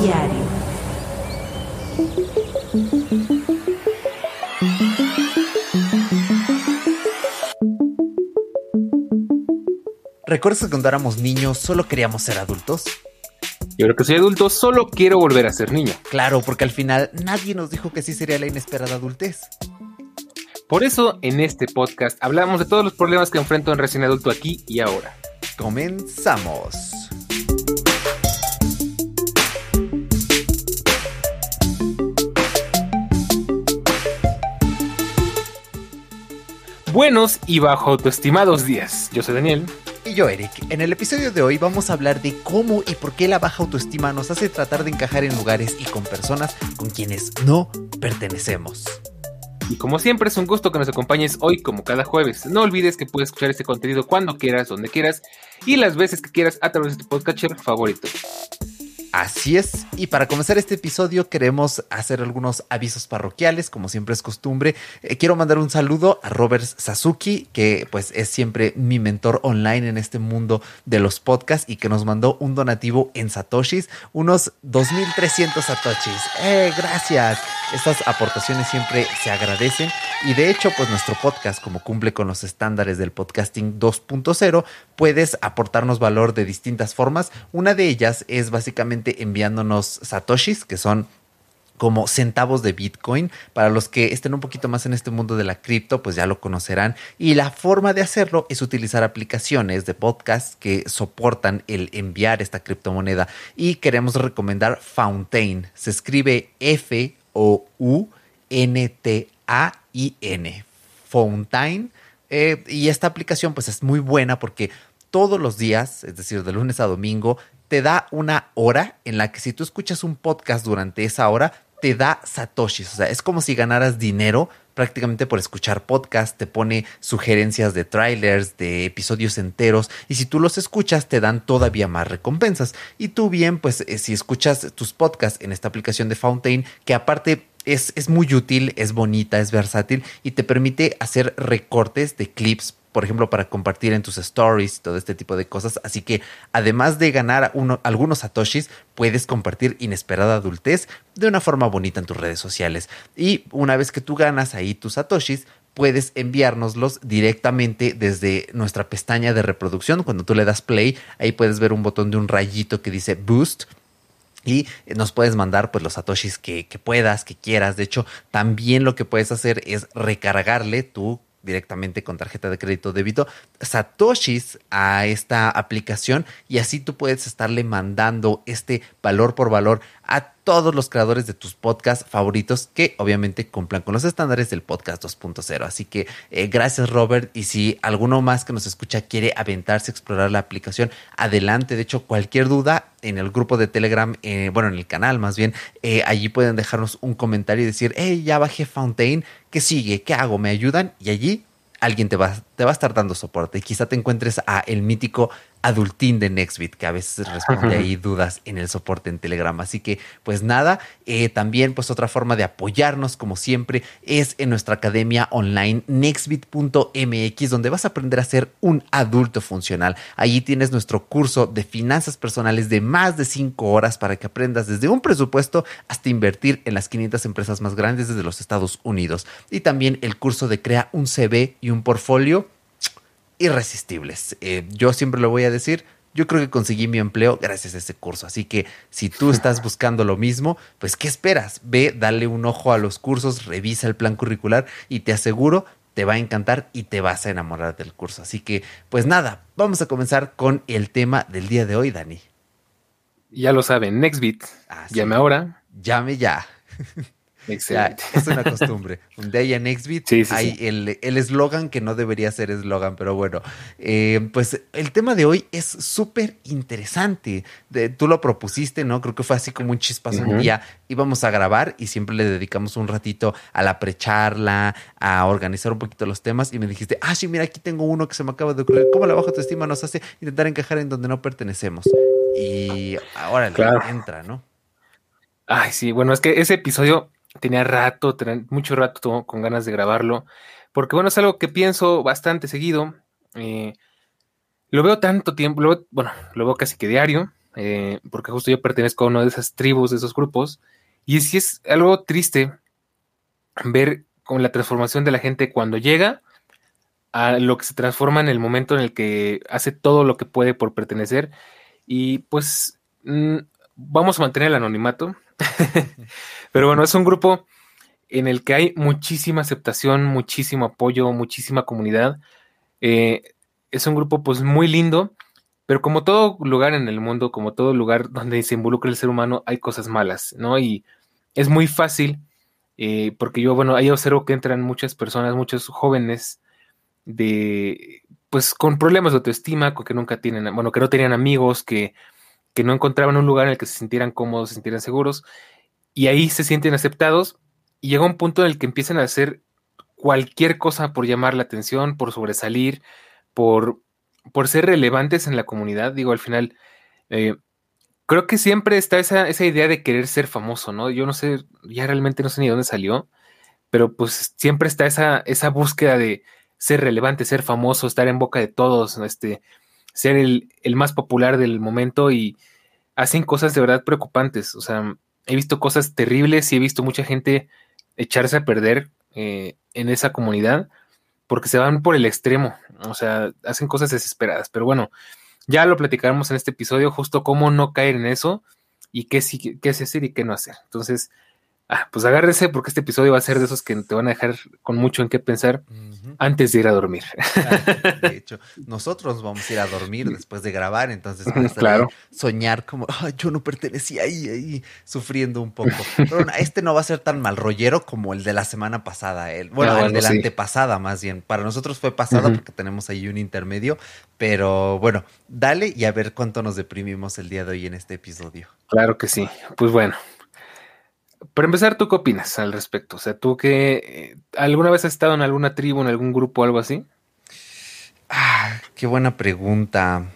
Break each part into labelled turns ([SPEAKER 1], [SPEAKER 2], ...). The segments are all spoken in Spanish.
[SPEAKER 1] Diario.
[SPEAKER 2] ¿Recuerdas que cuando éramos niños solo queríamos ser adultos?
[SPEAKER 3] Yo creo que soy adulto, solo quiero volver a ser niño.
[SPEAKER 2] Claro, porque al final nadie nos dijo que sí sería la inesperada adultez.
[SPEAKER 3] Por eso, en este podcast hablamos de todos los problemas que enfrento en recién adulto aquí y ahora.
[SPEAKER 2] Comenzamos.
[SPEAKER 3] Buenos y bajo autoestimados días. Yo soy Daniel.
[SPEAKER 2] Y yo, Eric. En el episodio de hoy vamos a hablar de cómo y por qué la baja autoestima nos hace tratar de encajar en lugares y con personas con quienes no pertenecemos.
[SPEAKER 3] Y como siempre es un gusto que nos acompañes hoy como cada jueves. No olvides que puedes escuchar este contenido cuando quieras, donde quieras y las veces que quieras a través de tu podcatcher favorito.
[SPEAKER 2] Así es, y para comenzar este episodio queremos hacer algunos avisos parroquiales, como siempre es costumbre. Eh, quiero mandar un saludo a Robert Sasuki, que pues es siempre mi mentor online en este mundo de los podcasts y que nos mandó un donativo en satoshis, unos 2.300 satoshis. ¡Eh, gracias! Estas aportaciones siempre se agradecen y de hecho pues nuestro podcast, como cumple con los estándares del podcasting 2.0, puedes aportarnos valor de distintas formas. Una de ellas es básicamente enviándonos satoshis, que son como centavos de Bitcoin. Para los que estén un poquito más en este mundo de la cripto, pues ya lo conocerán. Y la forma de hacerlo es utilizar aplicaciones de podcast que soportan el enviar esta criptomoneda. Y queremos recomendar Fountain. Se escribe F-O-U-N-T-A-I-N. Fountain. Eh, y esta aplicación pues es muy buena porque todos los días, es decir, de lunes a domingo, te da una hora en la que si tú escuchas un podcast durante esa hora, te da satoshis. O sea, es como si ganaras dinero prácticamente por escuchar podcast, te pone sugerencias de trailers, de episodios enteros, y si tú los escuchas, te dan todavía más recompensas. Y tú bien, pues eh, si escuchas tus podcasts en esta aplicación de Fountain, que aparte es, es muy útil, es bonita, es versátil y te permite hacer recortes de clips por ejemplo, para compartir en tus stories, todo este tipo de cosas. Así que además de ganar algunos satoshis, puedes compartir inesperada adultez de una forma bonita en tus redes sociales. Y una vez que tú ganas ahí tus satoshis, puedes enviárnoslos directamente desde nuestra pestaña de reproducción. Cuando tú le das play, ahí puedes ver un botón de un rayito que dice boost y nos puedes mandar pues los satoshis que, que, puedas, que quieras. De hecho, también lo que puedes hacer es recargarle tu directamente con tarjeta de crédito débito satoshis a esta aplicación y así tú puedes estarle mandando este valor por valor a todos los creadores de tus podcasts favoritos que obviamente cumplan con los estándares del podcast 2.0. Así que eh, gracias Robert y si alguno más que nos escucha quiere aventarse a explorar la aplicación, adelante. De hecho, cualquier duda en el grupo de Telegram, eh, bueno, en el canal más bien, eh, allí pueden dejarnos un comentario y decir, hey, ya bajé Fountain, ¿qué sigue? ¿Qué hago? ¿Me ayudan? Y allí alguien te va, te va a estar dando soporte. Y quizá te encuentres a el mítico adultín de Nextbit, que a veces responde ahí dudas en el soporte en Telegram. Así que, pues nada, eh, también pues otra forma de apoyarnos, como siempre, es en nuestra academia online nextbit.mx, donde vas a aprender a ser un adulto funcional. Allí tienes nuestro curso de finanzas personales de más de cinco horas para que aprendas desde un presupuesto hasta invertir en las 500 empresas más grandes desde los Estados Unidos. Y también el curso de crea un CV y un portfolio irresistibles. Eh, yo siempre lo voy a decir, yo creo que conseguí mi empleo gracias a ese curso. Así que si tú estás buscando lo mismo, pues ¿qué esperas? Ve, dale un ojo a los cursos, revisa el plan curricular y te aseguro te va a encantar y te vas a enamorar del curso. Así que, pues nada, vamos a comenzar con el tema del día de hoy, Dani.
[SPEAKER 3] Ya lo saben, Nextbit. Ah, Llame ahora.
[SPEAKER 2] Llame ya.
[SPEAKER 3] Excelente.
[SPEAKER 2] es una costumbre. Un día en Nextbit hay el eslogan que no debería ser eslogan, pero bueno, eh, pues el tema de hoy es súper interesante. tú lo propusiste, ¿no? Creo que fue así como un chispazo un día. Íbamos a grabar y siempre le dedicamos un ratito a la precharla, a organizar un poquito los temas y me dijiste, ah, sí, mira, aquí tengo uno que se me acaba de ocurrir. ¿Cómo la baja autoestima nos hace intentar encajar en donde no pertenecemos? Y ahora entra, ¿no?
[SPEAKER 3] Ay, sí, bueno, es que ese episodio tenía rato, tenía mucho rato con ganas de grabarlo, porque bueno, es algo que pienso bastante seguido. Eh, lo veo tanto tiempo, bueno, lo veo casi que diario. eh, porque justo yo pertenezco a una de esas tribus, de esos grupos, y sí es algo triste ver con la transformación de la gente cuando llega a lo que se transforma en el momento en el que hace todo lo que puede por pertenecer. Y pues mm, vamos a mantener el anonimato. Pero bueno, es un grupo en el que hay muchísima aceptación, muchísimo apoyo, muchísima comunidad. Eh, es un grupo pues muy lindo, pero como todo lugar en el mundo, como todo lugar donde se involucra el ser humano, hay cosas malas, ¿no? Y es muy fácil, eh, porque yo, bueno, ahí observo que entran muchas personas, muchos jóvenes de, pues con problemas de autoestima, que nunca tienen, bueno, que no tenían amigos, que, que no encontraban un lugar en el que se sintieran cómodos, se sintieran seguros, y ahí se sienten aceptados, y llega un punto en el que empiezan a hacer cualquier cosa por llamar la atención, por sobresalir, por, por ser relevantes en la comunidad. Digo, al final, eh, creo que siempre está esa, esa, idea de querer ser famoso, ¿no? Yo no sé, ya realmente no sé ni dónde salió, pero pues siempre está esa, esa búsqueda de ser relevante, ser famoso, estar en boca de todos, este, ser el, el más popular del momento y hacen cosas de verdad preocupantes. O sea, he visto cosas terribles y he visto mucha gente echarse a perder eh, en esa comunidad porque se van por el extremo, o sea, hacen cosas desesperadas, pero bueno, ya lo platicaremos en este episodio, justo cómo no caer en eso y qué, sí, qué hacer y qué no hacer. Entonces, ah, pues agárrese porque este episodio va a ser de esos que te van a dejar con mucho en qué pensar antes de ir a dormir.
[SPEAKER 2] de hecho, nosotros vamos a ir a dormir después de grabar, entonces
[SPEAKER 3] claro.
[SPEAKER 2] soñar como yo no pertenecía ahí, ahí, sufriendo un poco. Pero este no va a ser tan mal rollero como el de la semana pasada, el, bueno, ah, el de la antepasada más bien. Para nosotros fue pasada porque tenemos ahí un intermedio, pero bueno, dale y a ver cuánto nos deprimimos el día de hoy en este episodio.
[SPEAKER 3] Claro que sí. Pues bueno, para empezar, ¿tú qué opinas al respecto? O sea, ¿tú que eh, alguna vez has estado en alguna tribu, en algún grupo, algo así?
[SPEAKER 2] Ah, qué buena pregunta.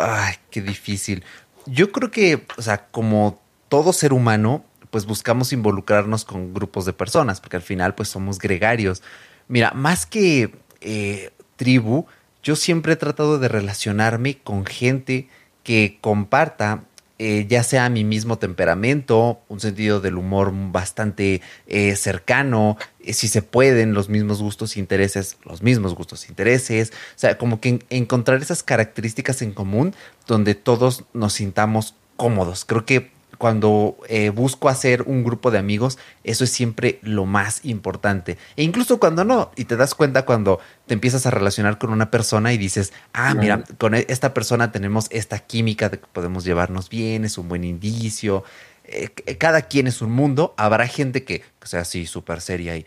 [SPEAKER 2] Ay, qué difícil. Yo creo que, o sea, como todo ser humano, pues buscamos involucrarnos con grupos de personas, porque al final, pues somos gregarios. Mira, más que eh, tribu, yo siempre he tratado de relacionarme con gente que comparta eh, ya sea mi mismo temperamento, un sentido del humor bastante eh, cercano, eh, si se pueden, los mismos gustos e intereses, los mismos gustos e intereses, o sea, como que encontrar esas características en común donde todos nos sintamos cómodos. Creo que cuando eh, busco hacer un grupo de amigos, eso es siempre lo más importante. E incluso cuando no, y te das cuenta cuando te empiezas a relacionar con una persona y dices, ah, mira, con e-, esta persona tenemos esta química de que podemos llevarnos bien, es un buen indicio. Eh, cada quien es un mundo. Habrá gente que, sea así súper seria y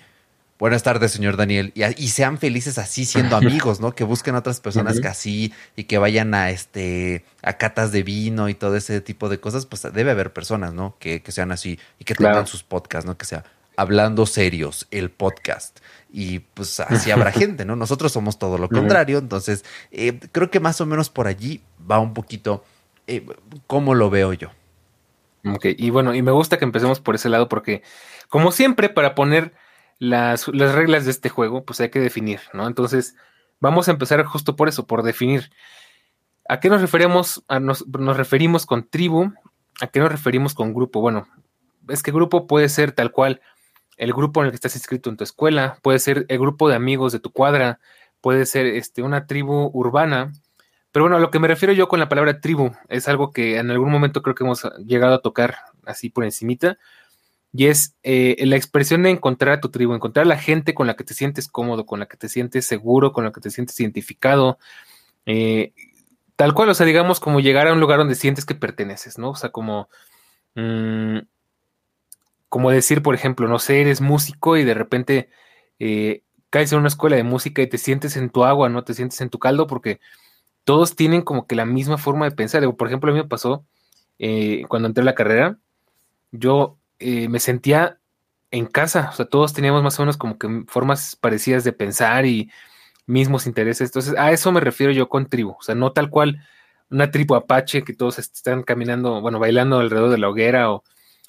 [SPEAKER 2] Buenas tardes, señor Daniel. Y, sean felices así siendo amigos, ¿no? Que busquen otras personas que así y que vayan a este a catas de vino y todo ese tipo de cosas. Pues debe haber personas, ¿no? Que, sean así y que tengan sus podcasts, ¿no? Que sea hablando serios, el podcast. Y pues así habrá gente, ¿no? Nosotros somos todo lo contrario. Entonces, eh, creo que más o menos por allí va un poquito eh, cómo lo veo yo.
[SPEAKER 3] Ok, y bueno, y me gusta que empecemos por ese lado porque, como siempre, para poner las, reglas de este juego, pues hay que definir, ¿no? Entonces, vamos a empezar justo por eso, por definir. ¿A qué nos referimos? A nos, referimos con tribu, ¿a qué nos referimos con grupo? Bueno, es que grupo puede ser tal cual el grupo en el que estás inscrito en tu escuela, puede ser el grupo de amigos de tu cuadra, puede ser este, una tribu urbana. Pero bueno, a lo que me refiero yo con la palabra tribu es algo que en algún momento creo que hemos llegado a tocar así por encimita, y es eh, la expresión de encontrar a tu tribu, encontrar a la gente con la que te sientes cómodo, con la que te sientes seguro, con la que te sientes identificado, eh, tal cual, o sea, digamos como llegar a un lugar donde sientes que perteneces, ¿no? O sea, como, mm, como decir, por ejemplo, no sé, eres músico y de repente eh, caes en una escuela de música y te sientes en tu agua, ¿no? Te sientes en tu caldo porque todos tienen como que la misma forma de pensar. Por ejemplo, a mí me pasó cuando entré a la carrera, yo eh, me sentía en casa, o sea, todos teníamos más o menos como que formas parecidas de pensar y mismos intereses. Entonces, a eso me refiero yo con tribu, o sea, no tal cual una tribu apache que todos están caminando, bueno, bailando alrededor de la hoguera o,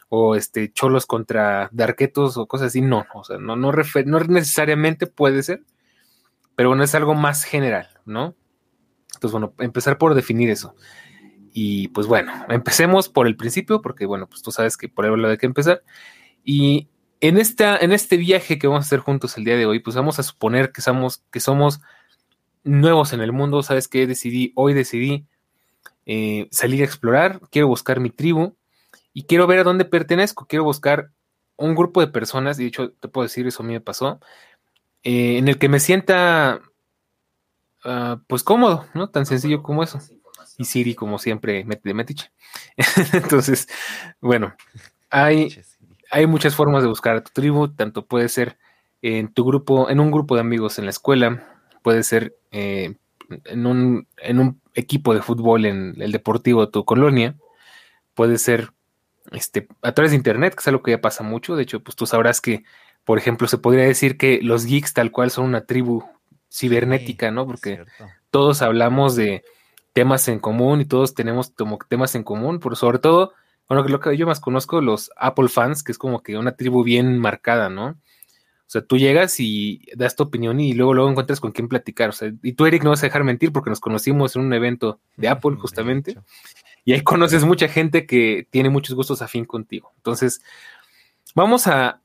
[SPEAKER 3] o este cholos contra darquetos o cosas así, no, o sea, no, no, no necesariamente puede ser, pero bueno, es algo más general, ¿no? Entonces, bueno, empezar por definir eso. Y pues bueno, empecemos por el principio, porque bueno, pues tú sabes que por ahí de que empezar. Y en, esta, en este viaje que vamos a hacer juntos el día de hoy, pues vamos a suponer que somos, que somos nuevos en el mundo. Sabes que decidí, hoy decidí eh, salir a explorar, quiero buscar mi tribu y quiero ver a dónde pertenezco, quiero buscar un grupo de personas, y de hecho te puedo decir, eso a mí me pasó, eh, en el que me sienta uh, pues cómodo, ¿no? Tan sencillo como eso. Y Siri, como siempre, mete de metiche. Entonces, bueno, hay, hay muchas formas de buscar a tu tribu, tanto puede ser en tu grupo, en un grupo de amigos en la escuela, puede ser eh, en, un, en un equipo de fútbol en el deportivo de tu colonia, puede ser este, a través de internet, que es algo que ya pasa mucho. De hecho, pues tú sabrás que, por ejemplo, se podría decir que los geeks tal cual son una tribu cibernética, ¿no? Porque todos hablamos de temas en común y todos tenemos como temas en común, pero sobre todo, bueno, lo que yo más conozco, los Apple fans, que es como que una tribu bien marcada, ¿no? O sea, tú llegas y das tu opinión y luego luego encuentras con quién platicar. O sea, y tú, Eric, no vas a dejar mentir porque nos conocimos en un evento de Apple, justamente y ahí conoces mucha gente que tiene muchos gustos afín contigo. Entonces, vamos a,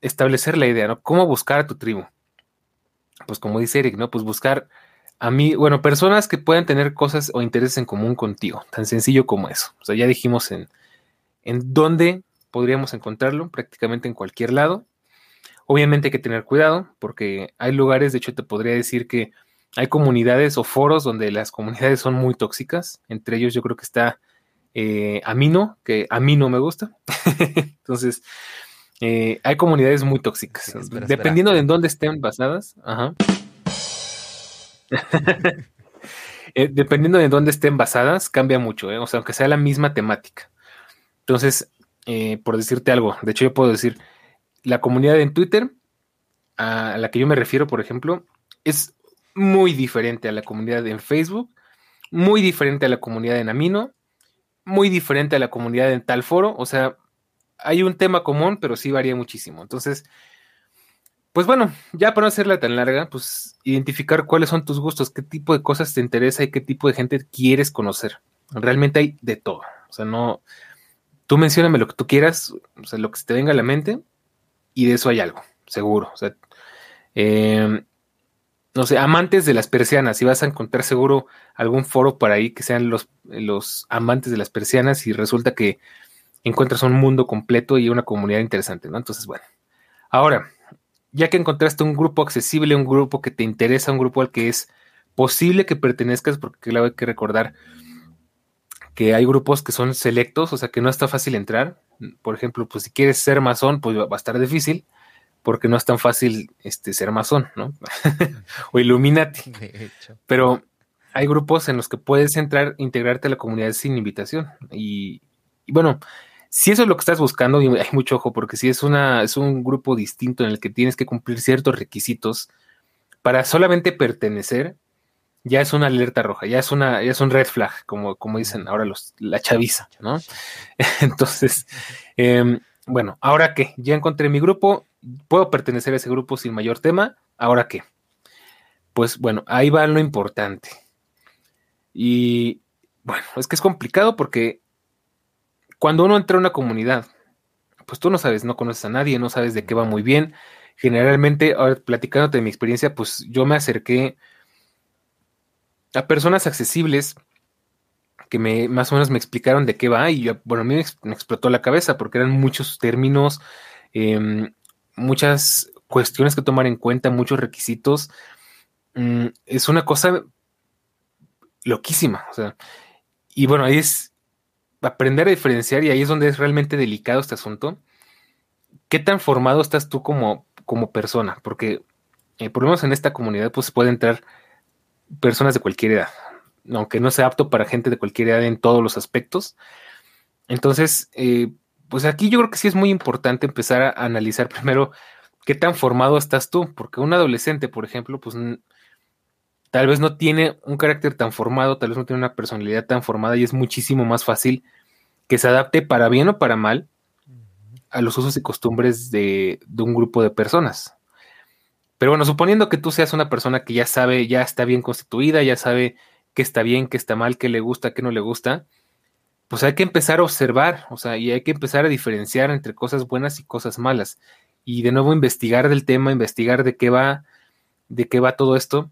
[SPEAKER 3] establecer la idea, ¿no? ¿Cómo buscar a tu tribu? Pues como dice Eric, ¿no? Pues buscar a mí, bueno, personas que puedan tener cosas o intereses en común contigo, tan sencillo como eso. O sea, ya dijimos en, en dónde podríamos encontrarlo, prácticamente en cualquier lado. Obviamente hay que tener cuidado porque hay lugares, de hecho te podría decir que hay comunidades o foros donde las comunidades son muy tóxicas. Entre ellos yo creo que está eh, Amino, que a mí no me gusta. Entonces, eh, hay comunidades muy tóxicas. dependiendo de en dónde estén basadas. Eh, dependiendo de dónde estén basadas, cambia mucho. O sea, aunque sea la misma temática. Entonces, por decirte algo, de hecho yo puedo decir, la comunidad en Twitter, a la que yo me refiero, por ejemplo, es muy diferente a la comunidad en Facebook, muy diferente a la comunidad en Amino, muy diferente a la comunidad en tal foro. O sea, hay un tema común, pero sí varía muchísimo. Entonces, pues bueno, ya para no hacerla tan larga, pues identificar cuáles son tus gustos, qué tipo de cosas te interesa y qué tipo de gente quieres conocer. Realmente hay de todo. O sea, no. Tú mencióname lo que tú quieras, o sea, lo que te venga a la mente, y de eso hay algo, seguro. O sea, eh, no sé, amantes de las persianas, y vas a encontrar seguro algún foro por ahí que sean los, los amantes de las persianas y resulta que encuentras un mundo completo y una comunidad interesante, ¿no? Entonces, bueno, ahora, ya que encontraste un grupo accesible, un grupo que te interesa, un grupo al que es posible que pertenezcas, porque claro, hay que recordar que hay grupos que son selectos, o sea que no está fácil entrar. Por ejemplo, pues si quieres ser masón, pues va a estar difícil porque no es tan fácil este, ser masón, ¿no? o Illuminati. Pero hay grupos en los que puedes entrar, integrarte a la comunidad sin invitación. Y, bueno, si eso es lo que estás buscando, y hay mucho ojo, porque si es, una, es un grupo distinto en el que tienes que cumplir ciertos requisitos para solamente pertenecer, ya es una alerta roja, ya es una, ya es un red flag, como, como dicen ahora los, la chaviza, ¿no? Entonces, em, bueno, ahora que ya encontré mi grupo, puedo pertenecer a ese grupo sin mayor tema. ¿Ahora qué? Pues bueno, ahí va lo importante. Y bueno, es que es complicado porque cuando uno entra a una comunidad, pues tú no sabes, no conoces a nadie, no sabes de qué va muy bien. Generalmente, ahora platicándote de mi experiencia, pues yo me acerqué a personas accesibles que más o menos me explicaron de qué va y yo, bueno, a mí me, explotó la cabeza porque eran muchos términos, eh, muchas cuestiones que tomar en cuenta, muchos requisitos. Mm, es una cosa loquísima. O sea, y bueno, ahí es aprender a diferenciar y ahí es donde es realmente delicado este asunto. ¿Qué tan formado estás tú como, como persona? Porque eh, por lo menos en esta comunidad pues puede entrar personas de cualquier edad, aunque no sea apto para gente de cualquier edad en todos los aspectos. Entonces, eh, pues aquí yo creo que sí es muy importante empezar a analizar primero qué tan formado estás tú, porque un adolescente, por ejemplo, pues tal vez no tiene un carácter tan formado, tal vez no tiene una personalidad tan formada y es muchísimo más fácil que se adapte para bien o para mal a los usos y costumbres de, de un grupo de personas. Pero bueno, suponiendo que tú seas una persona que ya sabe, ya está bien constituida, ya sabe qué está bien, qué está mal, qué le gusta, qué no le gusta, pues hay que empezar a observar, o sea, y hay que empezar a diferenciar entre cosas buenas y cosas malas. Y de nuevo investigar del tema, investigar de qué va, de qué va todo esto,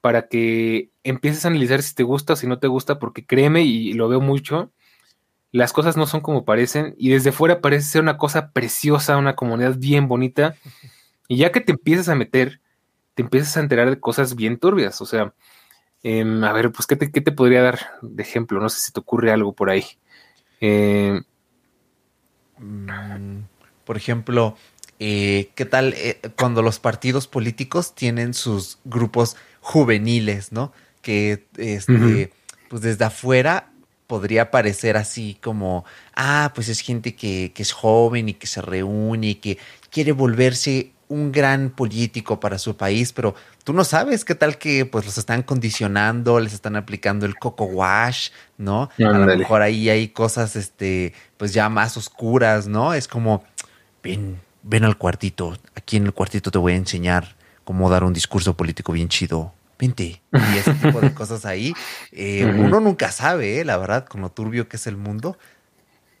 [SPEAKER 3] para que empieces a analizar si te gusta o si no te gusta, porque créeme, y lo veo mucho, las cosas no son como parecen, y desde fuera parece ser una cosa preciosa, una comunidad bien bonita, y ya que te empiezas a meter, te empiezas a enterar de cosas bien turbias. O sea, em, a ver, pues, ¿qué te, te, podría dar de ejemplo? No sé si te ocurre algo por ahí.
[SPEAKER 2] Em, mm, por ejemplo, eh, ¿qué tal eh, cuando los partidos políticos tienen sus grupos juveniles, ¿no? Que este, pues desde afuera podría parecer así como, ah, pues es gente que, que es joven y que se reúne y que quiere volverse un gran político para su país, pero tú no sabes qué tal que pues los están condicionando, les están aplicando el coco wash, ¿no? A lo mejor ahí hay cosas, este, pues ya más oscuras, ¿no? Es como, ven, ven al cuartito, aquí en el cuartito te voy a enseñar cómo dar un discurso político bien chido. Vente. Y ese tipo de cosas ahí. Eh, uno nunca sabe, ¿eh? la verdad, con lo turbio que es el mundo.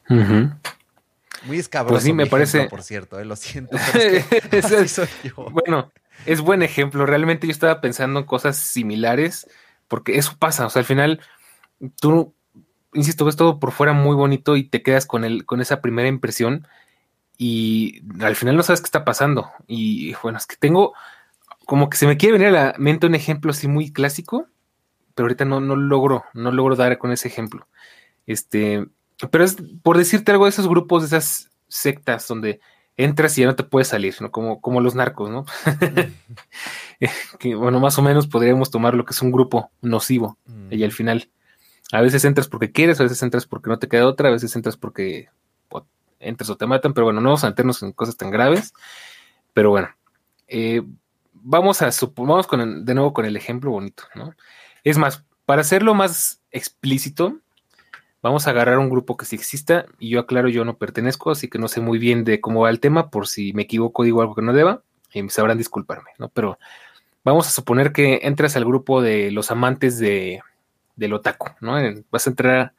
[SPEAKER 2] Muy escabroso.
[SPEAKER 3] Pues sí, me parece.
[SPEAKER 2] por cierto, eh, lo siento.
[SPEAKER 3] Bueno, es buen ejemplo. Realmente yo estaba pensando en cosas similares, porque eso pasa. O sea, al final, tú, insisto, ves todo por fuera muy bonito y te quedas con, el, con esa primera impresión y al final no sabes qué está pasando. Y bueno, es que tengo como que se me quiere venir a la mente un ejemplo así muy clásico, pero ahorita no, no logro, no logro dar con ese ejemplo. Este, pero es por decirte algo de esos grupos, de esas sectas donde entras y ya no te puedes salir, ¿no? Como, como los narcos, ¿no? que bueno, más o menos podríamos tomar lo que es un grupo nocivo. Y al final, a veces entras porque quieres, a veces entras porque no te queda otra, a veces entras porque entras o te matan, pero bueno, no vamos a meternos en cosas tan graves. Pero bueno, eh, vamos a vamos con de nuevo con el ejemplo bonito, ¿no? Es más, para hacerlo más explícito, Vamos a agarrar un grupo que sí exista y yo aclaro, yo no pertenezco, así que no sé muy bien de cómo va el tema, por si me equivoco digo algo que no deba, y sabrán disculparme, ¿no? Pero vamos a suponer que entras al grupo de los amantes de, del otaku, ¿no? Vas a entrar,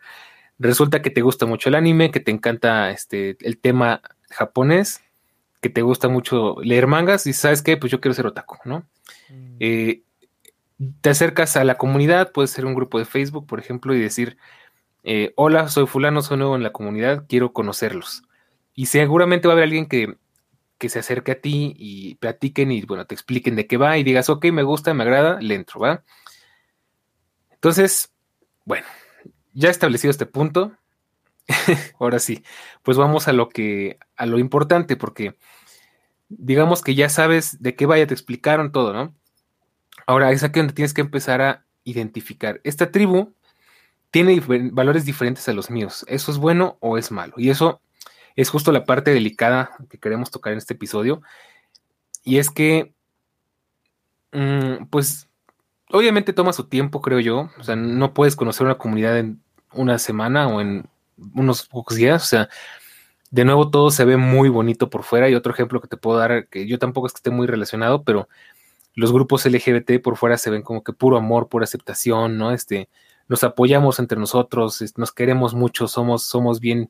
[SPEAKER 3] resulta que te gusta mucho el anime, que te encanta este, el tema japonés, que te gusta mucho leer mangas y sabes qué, pues yo quiero ser otaku, ¿no? Mm. Eh, te acercas a la comunidad, puede ser un grupo de Facebook, por ejemplo, y decir, eh, hola, soy fulano, soy nuevo en la comunidad, quiero conocerlos. Y seguramente va a haber alguien que, se acerque a ti y platiquen y, bueno, te expliquen de qué va y digas, ok, me gusta, me agrada, le entro, ¿va? Entonces, bueno, ya establecido este punto, ahora sí, pues vamos a lo que, a lo importante, porque digamos que ya sabes de qué vaya, te explicaron todo, ¿no? Ahora es aquí donde tienes que empezar a identificar. Esta tribu tiene valores diferentes a los míos. ¿Eso es bueno o es malo? Y eso es justo la parte delicada que queremos tocar en este episodio. Y es que, mm, pues, obviamente toma su tiempo, creo yo. O sea, no puedes conocer una comunidad en una semana o en unos pocos días. O sea, de nuevo todo se ve muy bonito por fuera. Y otro ejemplo que te puedo dar, que yo tampoco es que esté muy relacionado, pero los grupos LGBT por fuera se ven como que puro amor, pura aceptación, ¿no? Este, nos apoyamos entre nosotros, nos queremos mucho, somos, somos bien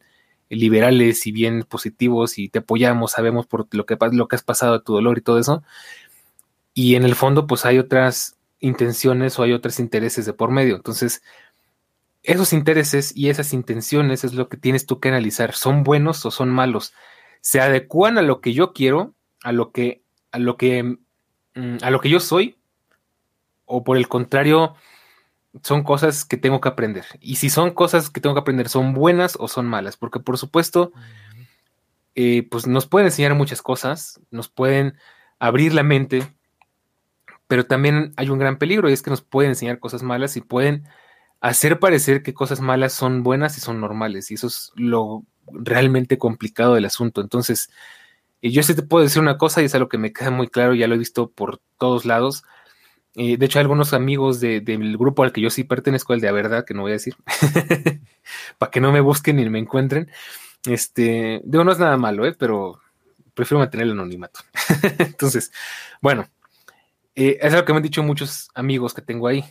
[SPEAKER 3] liberales y bien positivos y te apoyamos, sabemos por lo que, lo que has pasado, tu dolor y todo eso. Y en el fondo, pues hay otras intenciones o hay otros intereses de por medio. Entonces, esos intereses y esas intenciones es lo que tienes tú que analizar. ¿Son buenos o son malos? ¿Se adecuan a lo que yo quiero, a lo que, a lo que, mm, a lo que yo soy? ¿O por el contrario, son cosas que tengo que aprender. Y si son cosas que tengo que aprender, ¿son buenas o son malas? Porque por supuesto, eh, pues nos pueden enseñar muchas cosas, nos pueden abrir la mente, pero también hay un gran peligro y es que nos pueden enseñar cosas malas y pueden hacer parecer que cosas malas son buenas y son normales. Y eso es lo realmente complicado del asunto. Entonces, eh, yo sí te puedo decir una cosa y es algo que me queda muy claro, ya lo he visto por todos lados eh, de hecho, algunos amigos del grupo al que yo sí pertenezco, el de la verdad, que no voy a decir, para que no me busquen ni me encuentren. Este, digo, no es nada malo, ¿eh? pero prefiero mantener el anonimato. Entonces, bueno, eh, es algo que me han dicho muchos amigos que tengo ahí.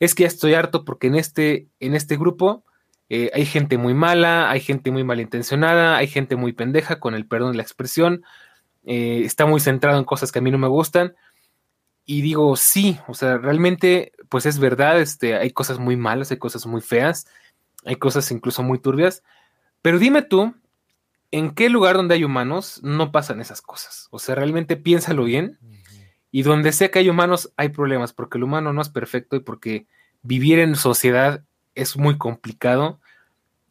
[SPEAKER 3] Es que ya estoy harto porque en este, en este grupo eh, hay gente muy mala, hay gente muy malintencionada, hay gente muy pendeja, con el perdón de la expresión, eh, está muy centrado en cosas que a mí no me gustan. Y digo, sí, o sea, realmente, pues es verdad, este, hay cosas muy malas, hay cosas muy feas, hay cosas incluso muy turbias, pero dime tú, ¿en qué lugar donde hay humanos no pasan esas cosas? O sea, realmente piénsalo bien. Y donde sea que hay humanos, hay problemas, porque el humano no es perfecto y porque vivir en sociedad es muy complicado.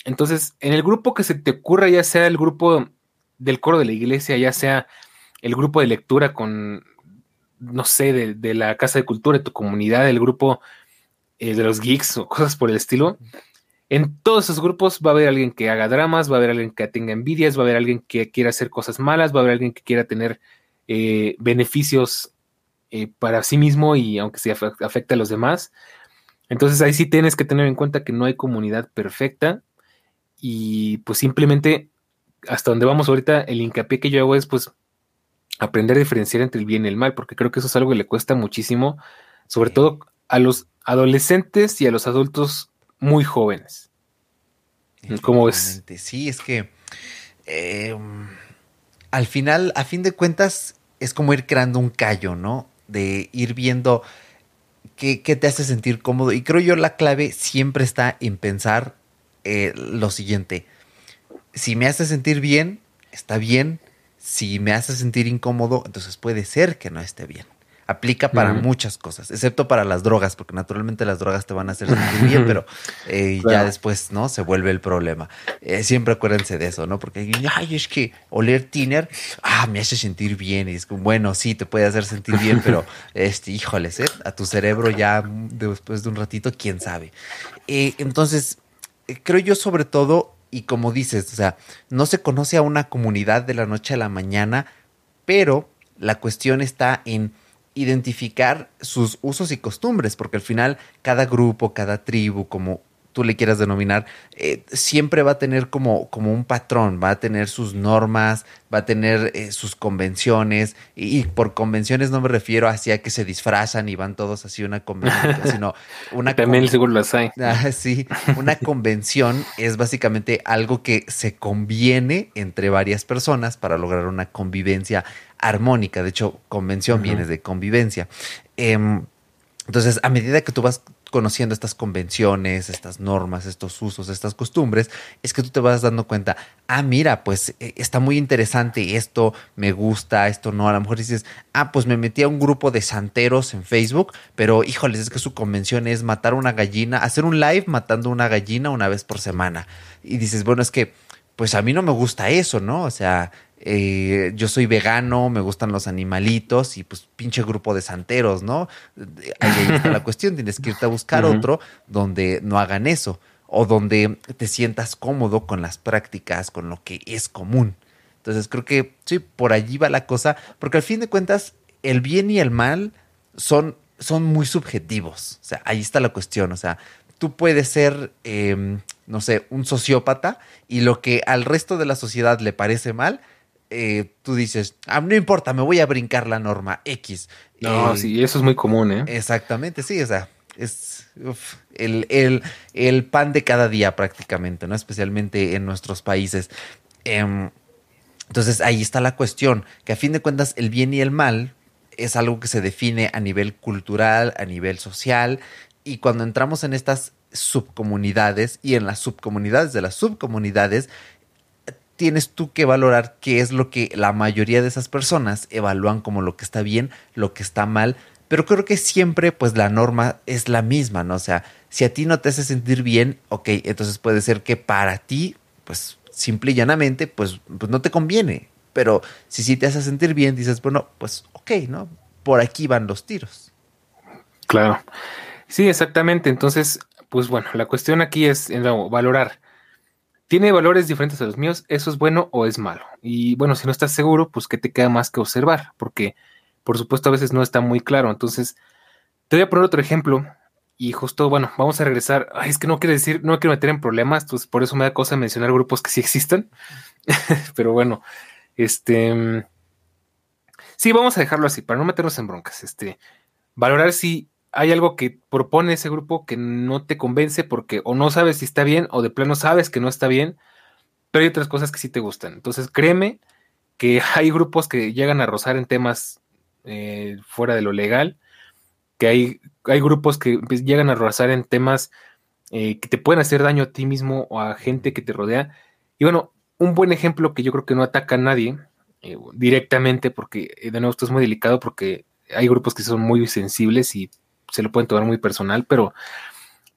[SPEAKER 3] Entonces, en el grupo que se te ocurra, ya sea el grupo del coro de la iglesia, ya sea el grupo de lectura con, no sé, de, la casa de cultura de tu comunidad, el grupo eh, de los geeks o cosas por el estilo, en todos esos grupos va a haber alguien que haga dramas, va a haber alguien que tenga envidias, va a haber alguien que quiera hacer cosas malas, va a haber alguien que quiera tener eh, beneficios eh, para sí mismo y aunque se afecte a los demás. Entonces ahí sí tienes que tener en cuenta que no hay comunidad perfecta y pues simplemente hasta donde vamos ahorita, el hincapié que yo hago es pues aprender a diferenciar entre el bien y el mal, porque creo que eso es algo que le cuesta muchísimo, sobre todo a los adolescentes y a los adultos muy jóvenes. ¿Cómo es?
[SPEAKER 2] Sí, es que em, al final, a fin de cuentas, es como ir creando un callo, ¿no? De ir viendo qué, te hace sentir cómodo. Y creo yo la clave siempre está en pensar eh, lo siguiente. Si me hace sentir bien, está bien. Si me hace sentir incómodo, entonces puede ser que no esté bien aplica para muchas cosas, excepto para las drogas, porque naturalmente las drogas te van a hacer sentir bien, pero eh, ya después, ¿no? Se vuelve el problema. Eh, siempre acuérdense de eso, ¿no? Porque, ay, es que oler tiner, ah, me hace sentir bien. Y es como, bueno, sí, te puede hacer sentir bien, pero, este, híjoles, ¿eh? A tu cerebro ya después de un ratito, quién sabe. Eh, entonces, creo yo sobre todo, y como dices, o sea, no se conoce a una comunidad de la noche a la mañana, pero la cuestión está en identificar sus usos y costumbres, porque al final cada grupo, cada tribu, como tú le quieras denominar, eh, siempre va a tener como, como un patrón, va a tener sus normas, va a tener eh, sus convenciones, y, por convenciones no me refiero hacia que se disfrazan y van todos así una convención, sino una...
[SPEAKER 3] También seguro las hay.
[SPEAKER 2] Ah, sí, una convención es básicamente algo que se conviene entre varias personas para lograr una convivencia armónica. De hecho, convención viene de convivencia. Em, entonces, a medida que tú vas conociendo estas convenciones, estas normas, estos usos, estas costumbres, es que tú te vas dando cuenta, ah, mira, pues eh, está muy interesante esto, me gusta, esto no. A lo mejor dices, ah, pues me metí a un grupo de santeros en Facebook, pero híjoles, es que su convención es matar una gallina, hacer un live matando una gallina una vez por semana. Y dices, bueno, es que, pues a mí no me gusta eso, ¿no? O sea, eh, yo soy vegano, me gustan los animalitos y pues pinche grupo de santeros, ¿no? Ahí, está la cuestión, tienes que irte a buscar otro donde no hagan eso o donde te sientas cómodo con las prácticas, con lo que es común. Entonces creo que sí, por allí va la cosa, porque al fin de cuentas el bien y el mal son, son muy subjetivos. O sea, ahí está la cuestión. O sea, tú puedes ser, em, no sé, un sociópata y lo que al resto de la sociedad le parece mal, eh, tú dices, ah, no importa, me voy a brincar la norma X.
[SPEAKER 3] No, sí, eso es muy común, ¿eh?
[SPEAKER 2] Exactamente, sí, o sea, es el, el, pan de cada día prácticamente, ¿no? Especialmente en nuestros países. Em, entonces ahí está la cuestión, que a fin de cuentas el bien y el mal es algo que se define a nivel cultural, a nivel social, y cuando entramos en estas subcomunidades y en las subcomunidades de las subcomunidades, tienes tú que valorar qué es lo que la mayoría de esas personas evalúan como lo que está bien, lo que está mal, pero creo que siempre pues la norma es la misma, ¿no? O sea, si a ti no te hace sentir bien, ok, entonces puede ser que para ti, pues simple y llanamente, pues, pues no te conviene, pero si sí te hace sentir bien, dices, bueno, pues ok, ¿no? Por aquí van los tiros.
[SPEAKER 3] Claro. Sí, exactamente. Entonces, pues bueno, la cuestión aquí es valorar tiene valores diferentes a los míos, eso es bueno o es malo. Y bueno, si no estás seguro, pues que te queda más que observar, porque por supuesto a veces no está muy claro. Entonces, te voy a poner otro ejemplo y justo, bueno, vamos a regresar. Es que no quiero decir, no quiero meter en problemas, pues por eso me da cosa mencionar grupos que sí existen. Pero bueno, este... Sí, vamos a dejarlo así, para no meternos en broncas. Este, valorar si hay algo que propone ese grupo que no te convence porque o no sabes si está bien o de plano sabes que no está bien, pero hay otras cosas que sí te gustan. Entonces créeme que hay grupos que llegan a rozar en temas eh, fuera de lo legal, que hay, hay grupos que llegan a rozar en temas eh, que te pueden hacer daño a ti mismo o a gente que te rodea. Y bueno, un buen ejemplo que yo creo que no ataca a nadie eh, directamente, porque de nuevo esto es muy delicado, porque hay grupos que son muy sensibles y se lo pueden tomar muy personal, pero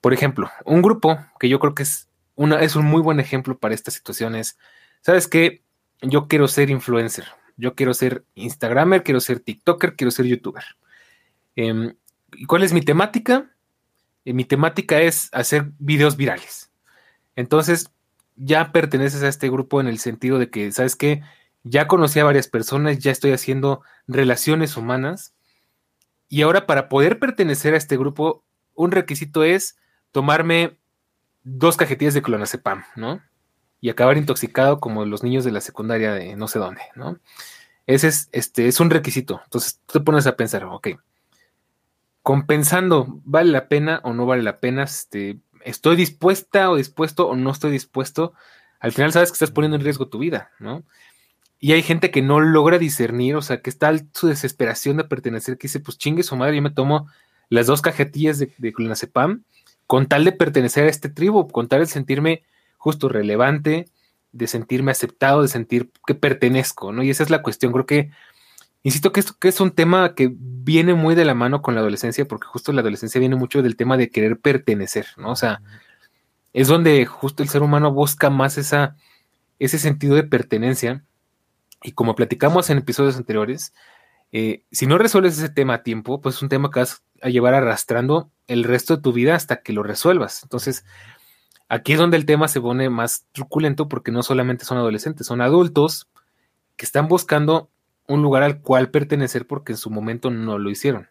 [SPEAKER 3] por ejemplo, un grupo que yo creo que es, una, es un muy buen ejemplo para estas situaciones, ¿sabes qué? Yo quiero ser influencer, yo quiero ser Instagramer, quiero ser TikToker, quiero ser YouTuber. ¿Y cuál es mi temática? Eh, mi temática es hacer videos virales. Entonces, ya perteneces a este grupo en el sentido de que, ¿sabes qué? Ya conocí a varias personas, ya estoy haciendo relaciones humanas. Y ahora para poder pertenecer a este grupo, un requisito es tomarme dos cajetillas de clonazepam, ¿no? Y acabar intoxicado como los niños de la secundaria de no sé dónde, ¿no? Ese es, este, es un requisito. Entonces tú te pones a pensar, ok, compensando, ¿vale la pena o no vale la pena? Este, ¿Estoy dispuesta o dispuesto o no estoy dispuesto? Al final sabes que estás poniendo en riesgo tu vida, ¿no? Y hay gente que no logra discernir, o sea, que está su desesperación de pertenecer, que dice, pues chingue su madre, yo me tomo las dos cajetillas de, de con tal de pertenecer a este tribu, con tal de sentirme justo relevante, de sentirme aceptado, de sentir que pertenezco, ¿no? Y esa es la cuestión, creo que Insisto que esto que es un tema que viene muy de la mano con la adolescencia, porque justo la adolescencia viene mucho del tema de querer pertenecer, ¿no? O sea, es donde justo el ser humano busca más esa, ese sentido de pertenencia. Y como platicamos en episodios anteriores, eh, si no resuelves ese tema a tiempo, pues es un tema que vas a llevar arrastrando el resto de tu vida hasta que lo resuelvas. Entonces, aquí es donde el tema se pone más truculento porque no solamente son adolescentes, son adultos que están buscando un lugar al cual pertenecer porque en su momento no lo hicieron.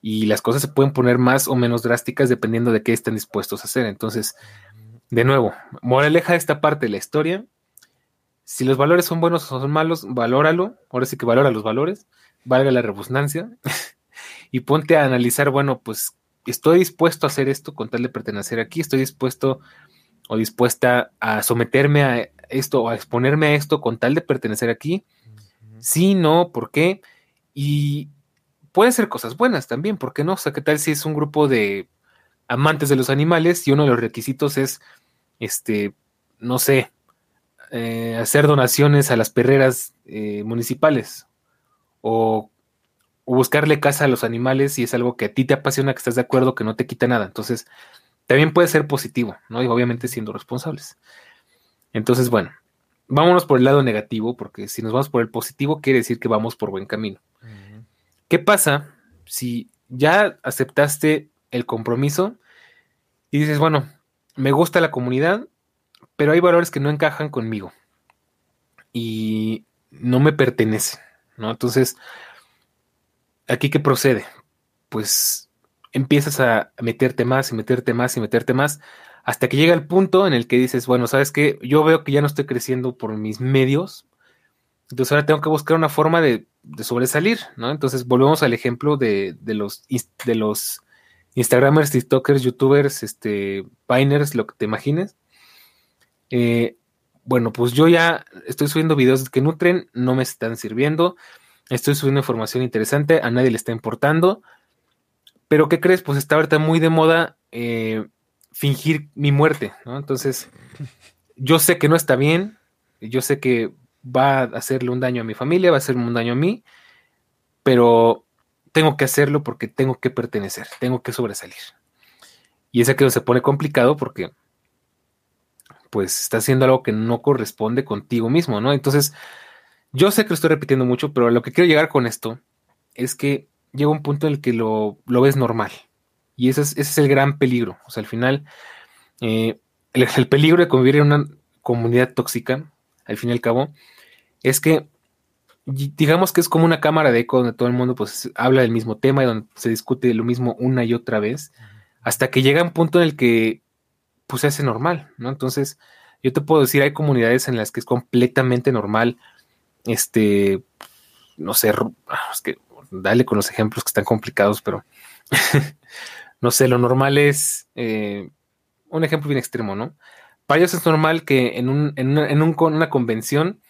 [SPEAKER 3] Y las cosas se pueden poner más o menos drásticas dependiendo de qué estén dispuestos a hacer. Entonces, de nuevo, moraleja esta parte de la historia. Si los valores son buenos o son malos, valóralo. Ahora sí que valora los valores, valga la redundancia. y ponte a analizar, bueno, pues estoy dispuesto a hacer esto con tal de pertenecer aquí, estoy dispuesto o dispuesta a someterme a esto o a exponerme a esto con tal de pertenecer aquí Sí, no, ¿por qué? Y pueden ser cosas buenas también, ¿por qué no? O sea, ¿qué tal si es un grupo de amantes de los animales y uno de los requisitos es, este, no sé, eh, hacer donaciones a las perreras eh, municipales o, o, buscarle casa a los animales y es algo que a ti te apasiona, que estás de acuerdo, que no te quita nada. Entonces, también puede ser positivo, ¿no? Y obviamente siendo responsables. Entonces, bueno, vámonos por el lado negativo, porque si nos vamos por el positivo, quiere decir que vamos por buen camino. ¿Qué pasa si ya aceptaste el compromiso y dices, bueno, me gusta la comunidad, pero hay valores que no encajan conmigo y no me pertenecen, ¿no? Entonces, ¿aquí qué procede? Pues empiezas a meterte más y meterte más y meterte más hasta que llega el punto en el que dices, bueno, sabes que yo veo que ya no estoy creciendo por mis medios, entonces ahora tengo que buscar una forma de, sobresalir, ¿no? Entonces volvemos al ejemplo de, los, de los Instagramers, TikTokers, YouTubers, este, Piners, lo que te imagines. Eh, bueno, pues yo ya estoy subiendo videos que nutren, no me están sirviendo, estoy subiendo información interesante, a nadie le está importando, pero ¿qué crees? Pues está ahorita muy de moda eh, fingir mi muerte, ¿no? Entonces, yo sé que no está bien, yo sé que va a hacerle un daño a mi familia, va a hacerme un daño a mí, pero tengo que hacerlo porque tengo que pertenecer, tengo que sobresalir. Y es que se pone complicado porque pues está haciendo algo que no corresponde contigo mismo, ¿no? Entonces, yo sé que lo estoy repitiendo mucho, pero lo que quiero llegar con esto es que llega un punto en el que lo, lo ves normal. Y ese es, el gran peligro. O sea, al final, eh, el, peligro de convivir en una comunidad tóxica, al fin y al cabo, es que digamos que es como una cámara de eco donde todo el mundo pues habla del mismo tema y donde se discute lo mismo una y otra vez, hasta que llega un punto en el que pues se hace normal, ¿no? Entonces, yo te puedo decir, hay comunidades en las que es completamente normal, este, no sé, es que dale con los ejemplos que están complicados, pero no sé, lo normal es, eh, un ejemplo bien extremo, ¿no? Para ellos es normal que en, un, en, una, una convención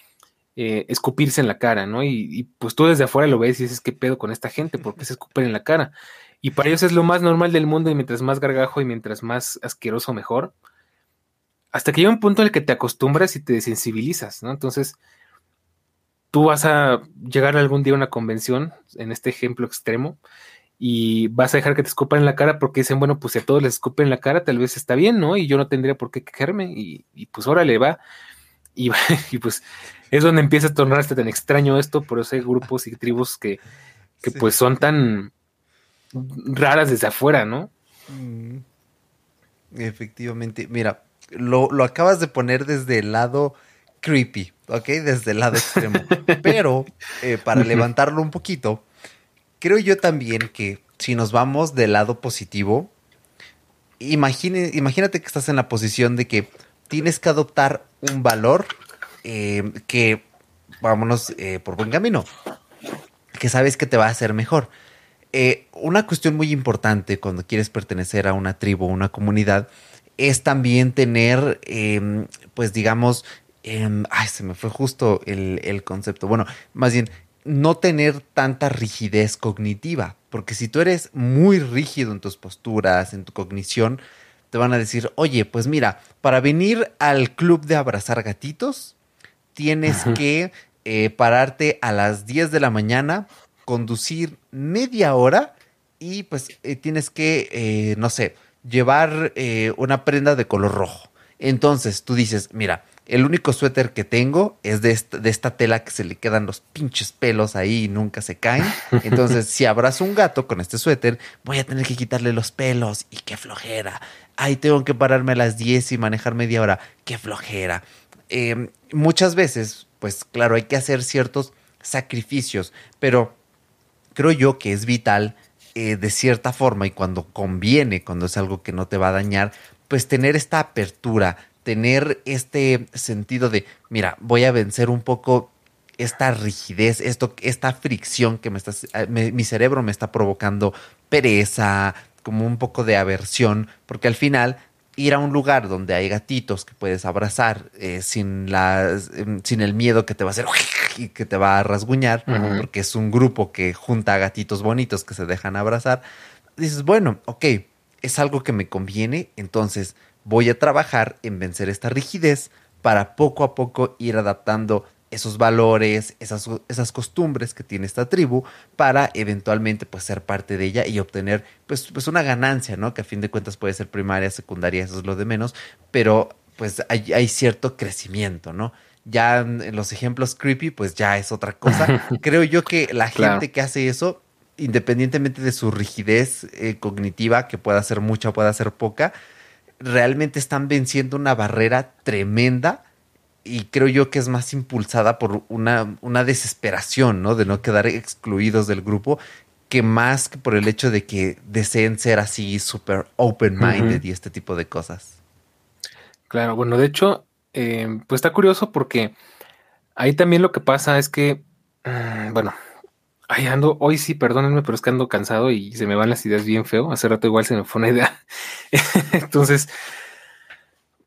[SPEAKER 3] eh, escupirse en la cara, ¿no? Y, pues tú desde afuera lo ves y dices, ¿qué pedo con esta gente? ¿Por qué se escupen en la cara? Y para ellos es lo más normal del mundo y mientras más gargajo y mientras más asqueroso mejor. Hasta que llega un punto en el que te acostumbras y te desensibilizas, ¿no? Entonces, tú vas a llegar algún día a una convención, en este ejemplo extremo, y vas a dejar que te escupan en la cara porque dicen, bueno, pues si a todos les escupen en la cara, tal vez está bien, ¿no? Y yo no tendría por qué quejarme, y, y pues órale, va. Y, y, pues es donde empieza a tornarse tan extraño esto, por eso hay grupos y tribus que, que pues son tan raras desde afuera, ¿no? Mm.
[SPEAKER 2] Efectivamente, mira, lo, lo acabas de poner desde el lado creepy, ¿ok? Desde el lado extremo. Pero eh, para levantarlo un poquito, creo yo también que si nos vamos del lado positivo, imagine, imagínate que estás en la posición de que tienes que adoptar un valor eh, que, vámonos eh, por buen camino, que sabes que te va a hacer mejor. Eh, una cuestión muy importante cuando quieres pertenecer a una tribu o una comunidad es también tener, em, pues digamos, em, ay, se me fue justo el, el concepto. Bueno, más bien, no tener tanta rigidez cognitiva, porque si tú eres muy rígido en tus posturas, en tu cognición, te van a decir, oye, pues mira, para venir al club de abrazar gatitos, tienes que eh, pararte a las 10 de la mañana, conducir media hora y pues eh, tienes que, eh, no sé, llevar una prenda de color rojo. Entonces tú dices, mira, el único suéter que tengo es de esta, tela que se le quedan los pinches pelos ahí y nunca se caen. Entonces, si abrazo un gato con este suéter, voy a tener que quitarle los pelos y qué flojera. Ahí tengo que pararme a las 10 y manejar media hora. Qué flojera. Em, muchas veces, pues claro, hay que hacer ciertos sacrificios, pero creo yo que es vital eh, de cierta forma y cuando conviene, cuando es algo que no te va a dañar, pues tener esta apertura, tener este sentido de, mira, voy a vencer un poco esta rigidez, esto, esta fricción que me está, eh, mi cerebro me está provocando pereza, como un poco de aversión, porque al final ir a un lugar donde hay gatitos que puedes abrazar eh, sin, la, em, sin el miedo que te va a hacer y que te va a rasguñar, porque es un grupo que junta a gatitos bonitos que se dejan abrazar, dices, bueno, ok, es algo que me conviene, entonces voy a trabajar en vencer esta rigidez para poco a poco ir adaptando esos valores, esas, esas costumbres que tiene esta tribu para eventualmente pues ser parte de ella y obtener pues, pues una ganancia, ¿no? Que a fin de cuentas puede ser primaria, secundaria, eso es lo de menos, pero pues hay, hay cierto crecimiento, ¿no? Ya en los ejemplos creepy pues ya es otra cosa. Creo yo que la gente que hace eso, independientemente de su rigidez eh, cognitiva, que pueda ser mucha o pueda ser poca, realmente están venciendo una barrera tremenda y creo yo que es más impulsada por una, una desesperación, ¿no? De no quedar excluidos del grupo, que más que por el hecho de que deseen ser así súper open-minded y este tipo de cosas.
[SPEAKER 3] Claro, bueno, de hecho, eh, pues está curioso porque ahí también lo que pasa es que, mm, bueno, ahí ando, hoy sí, perdónenme, pero es que ando cansado y se me van las ideas bien feo. Hace rato igual se me fue una idea. Entonces,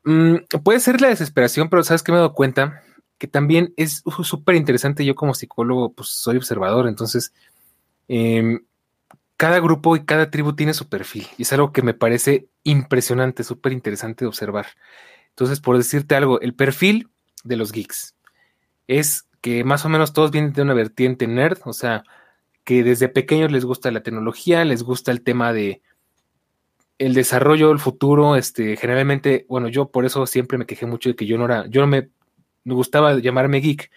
[SPEAKER 3] mm, puede ser la desesperación, pero sabes que me he dado cuenta que también es súper interesante. Yo como psicólogo, pues soy observador, entonces em, cada grupo y cada tribu tiene su perfil y es algo que me parece impresionante, súper interesante de observar. Entonces, por decirte algo, el perfil de los geeks es que más o menos todos vienen de una vertiente nerd, o sea, que desde pequeños les gusta la tecnología, les gusta el tema de el desarrollo, el futuro, este, generalmente, bueno, yo por eso siempre me quejé mucho de que yo no era, yo no me, me gustaba llamarme geek,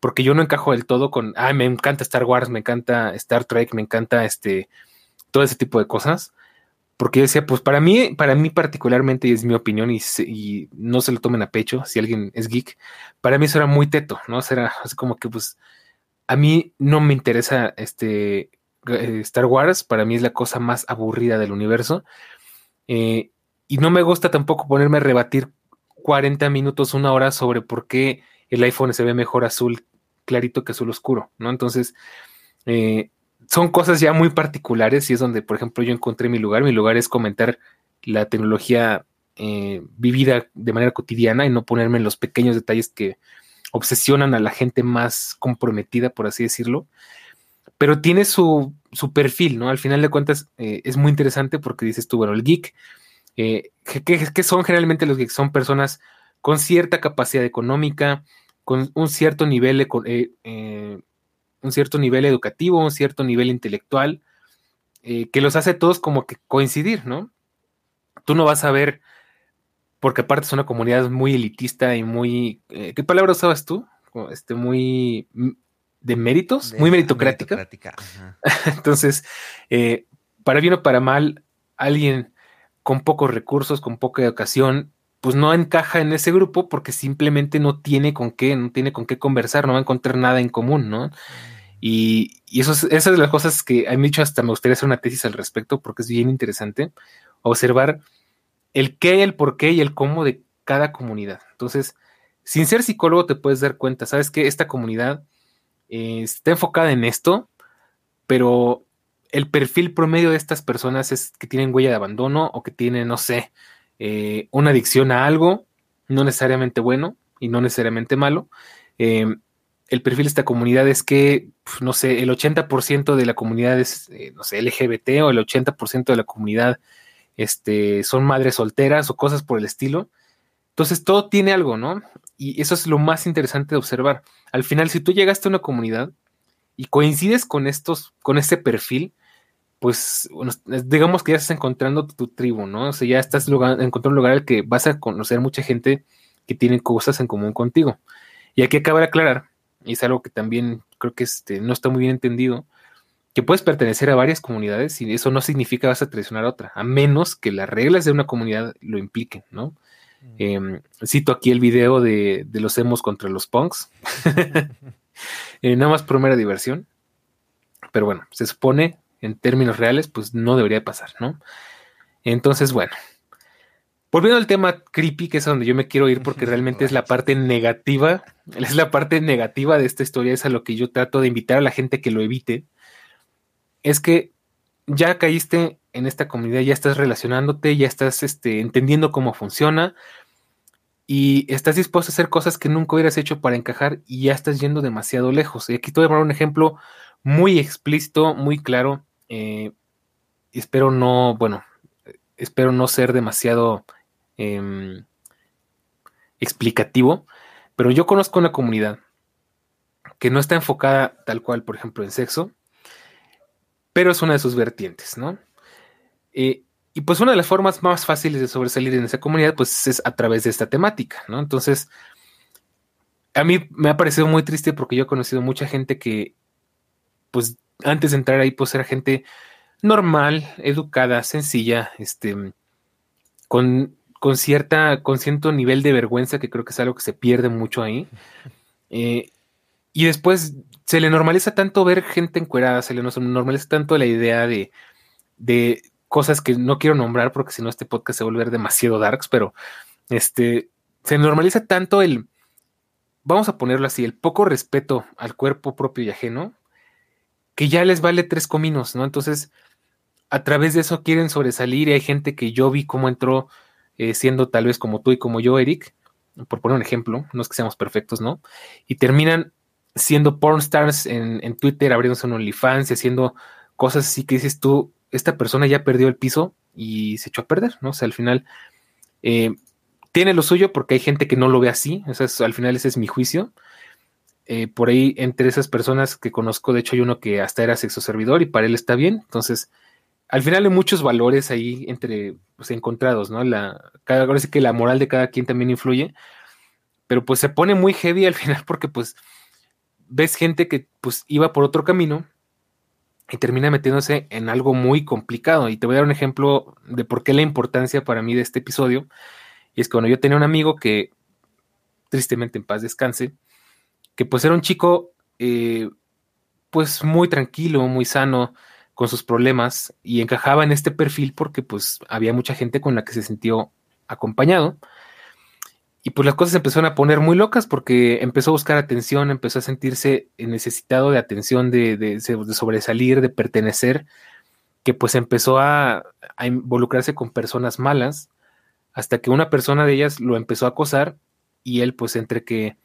[SPEAKER 3] porque yo no encajo del todo con, ay, me encanta Star Wars, me encanta Star Trek, me encanta este, todo ese tipo de cosas porque yo decía, pues para mí, para mí particularmente, y es mi opinión, y, no se lo tomen a pecho si alguien es geek, para mí eso era muy teto, ¿no? O sea, era así como que, pues, a mí no me interesa este Star Wars, para mí es la cosa más aburrida del universo, eh, y no me gusta tampoco ponerme a rebatir 40 minutos, una hora sobre por qué el iPhone se ve mejor azul clarito que azul oscuro, ¿no? Entonces, eh, son cosas ya muy particulares y es donde, por ejemplo, yo encontré mi lugar. Mi lugar es comentar la tecnología eh, vivida de manera cotidiana y no ponerme en los pequeños detalles que obsesionan a la gente más comprometida, por así decirlo. Pero tiene su, su perfil, ¿no? Al final de cuentas eh, es muy interesante porque dices tú, bueno, el geek, eh, ¿qué, son generalmente los geeks? Son personas con cierta capacidad económica, con un cierto nivel, eh, un cierto nivel educativo, un cierto nivel intelectual, que los hace todos como que coincidir, ¿no? Tú no vas a ver, porque aparte es una comunidad muy elitista y muy, ¿qué palabra usabas tú? Este, muy de méritos, muy meritocrática. Entonces, eh, para bien o para mal, alguien con pocos recursos, con poca educación, pues no encaja en ese grupo porque simplemente no tiene con qué, no tiene con qué conversar, no va a encontrar nada en común, ¿no? Mm. Y, eso es, esas de las cosas que han dicho hasta me gustaría hacer una tesis al respecto porque es bien interesante observar el qué, el por qué y el cómo de cada comunidad. Entonces, sin ser psicólogo te puedes dar cuenta, sabes que esta comunidad eh, está enfocada en esto, pero el perfil promedio de estas personas es que tienen huella de abandono o que tienen, no sé, eh, una adicción a algo, no necesariamente bueno y no necesariamente malo. Eh, el perfil de esta comunidad es que, no sé, el 80% de la comunidad es, no sé, LGBT o el 80% de la comunidad este, son madres solteras o cosas por el estilo. Entonces todo tiene algo, ¿no? Y eso es lo más interesante de observar. Al final, si tú llegaste a una comunidad y coincides con estos, con este perfil, pues digamos que ya estás encontrando tu tribu, ¿no? O sea, ya estás encontrando un lugar al que vas a conocer mucha gente que tiene cosas en común contigo. Y aquí acaba de aclarar, y es algo que también creo que este, no está muy bien entendido, que puedes pertenecer a varias comunidades y eso no significa vas a traicionar a otra, a menos que las reglas de una comunidad lo impliquen, ¿no? Em, cito aquí el video de, los emos contra los punks. Eh, nada más por mera diversión. Pero bueno, se supone, en términos reales, pues no debería pasar, ¿no? Entonces, bueno. Volviendo al tema creepy, que es a donde yo me quiero ir, porque realmente es la parte negativa, es la parte negativa de esta historia, es a lo que yo trato de invitar a la gente que lo evite. Es que ya caíste en esta comunidad, ya estás relacionándote, ya estás este, entendiendo cómo funciona y estás dispuesto a hacer cosas que nunca hubieras hecho para encajar y ya estás yendo demasiado lejos. Y aquí te voy a dar un ejemplo muy explícito, muy claro. Eh, espero no, bueno, espero no ser demasiado em, explicativo, pero yo conozco una comunidad que no está enfocada tal cual, por ejemplo, en sexo, pero es una de sus vertientes, ¿no? Eh, y pues una de las formas más fáciles de sobresalir en esa comunidad, pues es a través de esta temática, ¿no? Entonces, a mí me ha parecido muy triste porque yo he conocido mucha gente que, pues antes de entrar ahí, pues era gente normal, educada, sencilla, este, con, con cierta, con cierto nivel de vergüenza, que creo que es algo que se pierde mucho ahí. Eh, y después se le normaliza tanto ver gente encuerada, se le normaliza tanto la idea de, de cosas que no quiero nombrar porque si no este podcast se va a volver demasiado darks, pero este se normaliza tanto el vamos a ponerlo así, el poco respeto al cuerpo propio y ajeno, que ya les vale tres cominos, ¿no? Entonces, a través de eso quieren sobresalir y hay gente que yo vi cómo entró eh, siendo tal vez como tú y como yo, Eric, por poner un ejemplo, no es que seamos perfectos, ¿no? Y terminan siendo pornstars en, en Twitter, abriéndose un OnlyFans y haciendo cosas así que dices tú, esta persona ya perdió el piso y se echó a perder, ¿no? O sea, al final eh, tiene lo suyo porque hay gente que no lo ve así, al final ese es mi juicio. Eh, por ahí, entre esas personas que conozco, de hecho hay uno que hasta era sexo servidor y para él está bien, entonces, al final hay muchos valores ahí entre, pues, encontrados, ¿no? La, cada, ahora sí que la moral de cada quien también influye, pero pues se pone muy heavy al final porque pues ves gente que pues iba por otro camino y termina metiéndose en algo muy complicado. Y te voy a dar un ejemplo de por qué la importancia para mí de este episodio. Y es que cuando yo tenía un amigo que, tristemente en paz descanse, que pues era un chico eh, pues muy tranquilo, muy sano con sus problemas y encajaba en este perfil porque pues había mucha gente con la que se sintió acompañado. Y pues las cosas empezaron a poner muy locas porque empezó a buscar atención, empezó a sentirse necesitado de atención, de, sobresalir, de pertenecer, que pues empezó a, involucrarse con personas malas, hasta que una persona de ellas lo empezó a acosar y él pues entre que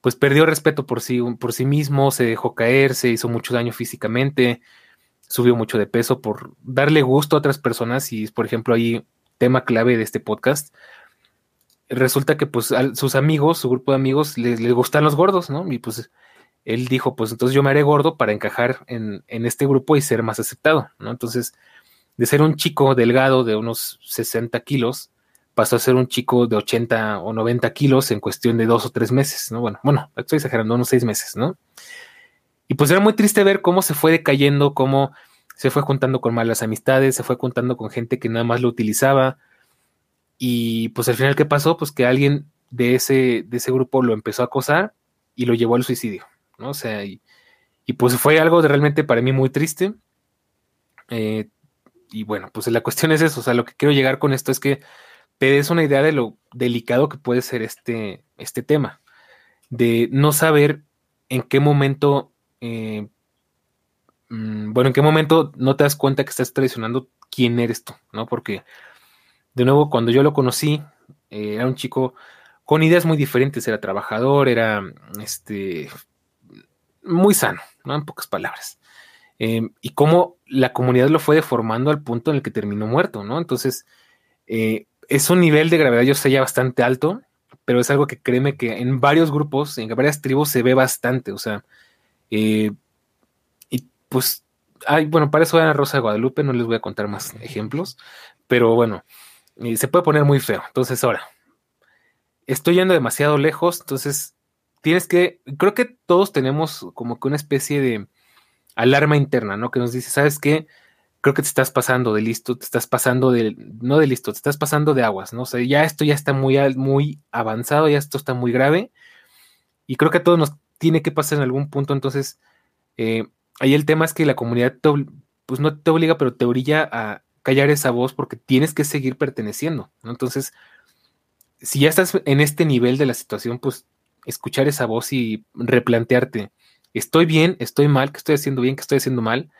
[SPEAKER 3] pues perdió respeto por sí, por sí mismo, se dejó caer, se hizo mucho daño físicamente, subió mucho de peso por darle gusto a otras personas y por ejemplo ahí tema clave de este podcast, resulta que pues sus amigos, su grupo de amigos, les, gustan los gordos, ¿no? Y pues él dijo, pues entonces yo me haré gordo para encajar en, este grupo y ser más aceptado, ¿no? Entonces, de ser un chico delgado de unos 60 kilos, pasó a ser un chico de 80 o 90 kilos en cuestión de dos o tres meses, ¿no? Bueno, bueno, estoy exagerando, unos seis meses, ¿no? Y pues era muy triste ver cómo se fue decayendo, cómo se fue juntando con malas amistades, se fue juntando con gente que nada más lo utilizaba, y pues al final, ¿qué pasó? Pues que alguien de ese, de ese grupo lo empezó a acosar y lo llevó al suicidio, ¿no? O sea, y, pues fue algo realmente para mí muy triste. Eh, y bueno, pues la cuestión es eso, o sea, lo que quiero llegar con esto es que te des una idea de lo delicado que puede ser este, este tema, de no saber en qué momento, eh, mm, bueno, en qué momento no te das cuenta que estás traicionando quién eres tú, ¿no? Porque de nuevo, cuando yo lo conocí, eh, era un chico con ideas muy diferentes, era trabajador, era este, muy sano, ¿no? En pocas palabras. Em, y cómo la comunidad lo fue deformando al punto en el que terminó muerto, ¿no? Entonces, eh, es un nivel de gravedad, yo sé, ya bastante alto, pero es algo que créeme que en varios grupos, en varias tribus se ve bastante, o sea, eh, y pues, ay, bueno, para eso era Rosa de Guadalupe, no les voy a contar más ejemplos, pero bueno, y se puede poner muy feo. Entonces, ahora, estoy yendo demasiado lejos, entonces tienes que, creo que todos tenemos como que una especie de alarma interna, ¿no? Que nos dice, ¿sabes qué? Creo que te estás pasando de listo, te estás pasando de, no de listo, te estás pasando de aguas, ¿no? O sea, ya esto ya está muy, muy avanzado, ya esto está muy grave, y creo que a todos nos tiene que pasar en algún punto, entonces, eh, ahí el tema es que la comunidad, pues no te obliga, pero te orilla a, callar esa voz porque tienes que seguir perteneciendo, ¿no? Entonces, si ya estás en este nivel de la situación, pues escuchar esa voz y replantearte, estoy bien, estoy mal, que estoy haciendo bien, que estoy haciendo mal,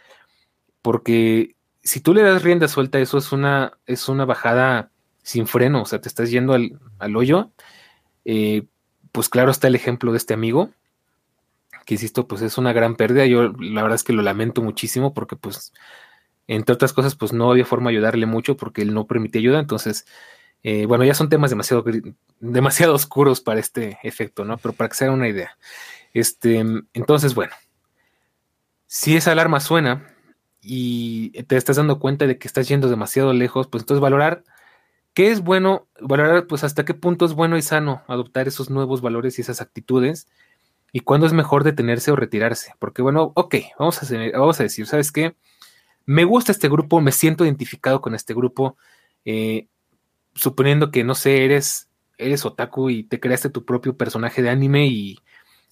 [SPEAKER 3] porque si tú le das rienda suelta, eso es una, es una bajada sin freno, o sea, te estás yendo al, hoyo. Eh, pues claro está el ejemplo de este amigo, que insisto, pues es una gran pérdida. Yo la verdad es que lo lamento muchísimo porque pues entre otras cosas, pues no había forma de ayudarle mucho porque él no permitía ayuda. Entonces, eh, bueno, ya son temas demasiado, demasiado oscuros para este efecto, ¿no? Pero para que se hagan una idea. Este, entonces, bueno, si esa alarma suena y te estás dando cuenta de que estás yendo demasiado lejos, pues entonces valorar qué es bueno, valorar pues hasta qué punto es bueno y sano adoptar esos nuevos valores y esas actitudes y cuándo es mejor detenerse o retirarse. Porque bueno, ok, vamos a, vamos a decir, ¿sabes qué? Me gusta este grupo, me siento identificado con este grupo, eh, suponiendo que, no sé, eres, eres otaku y te creaste tu propio personaje de anime y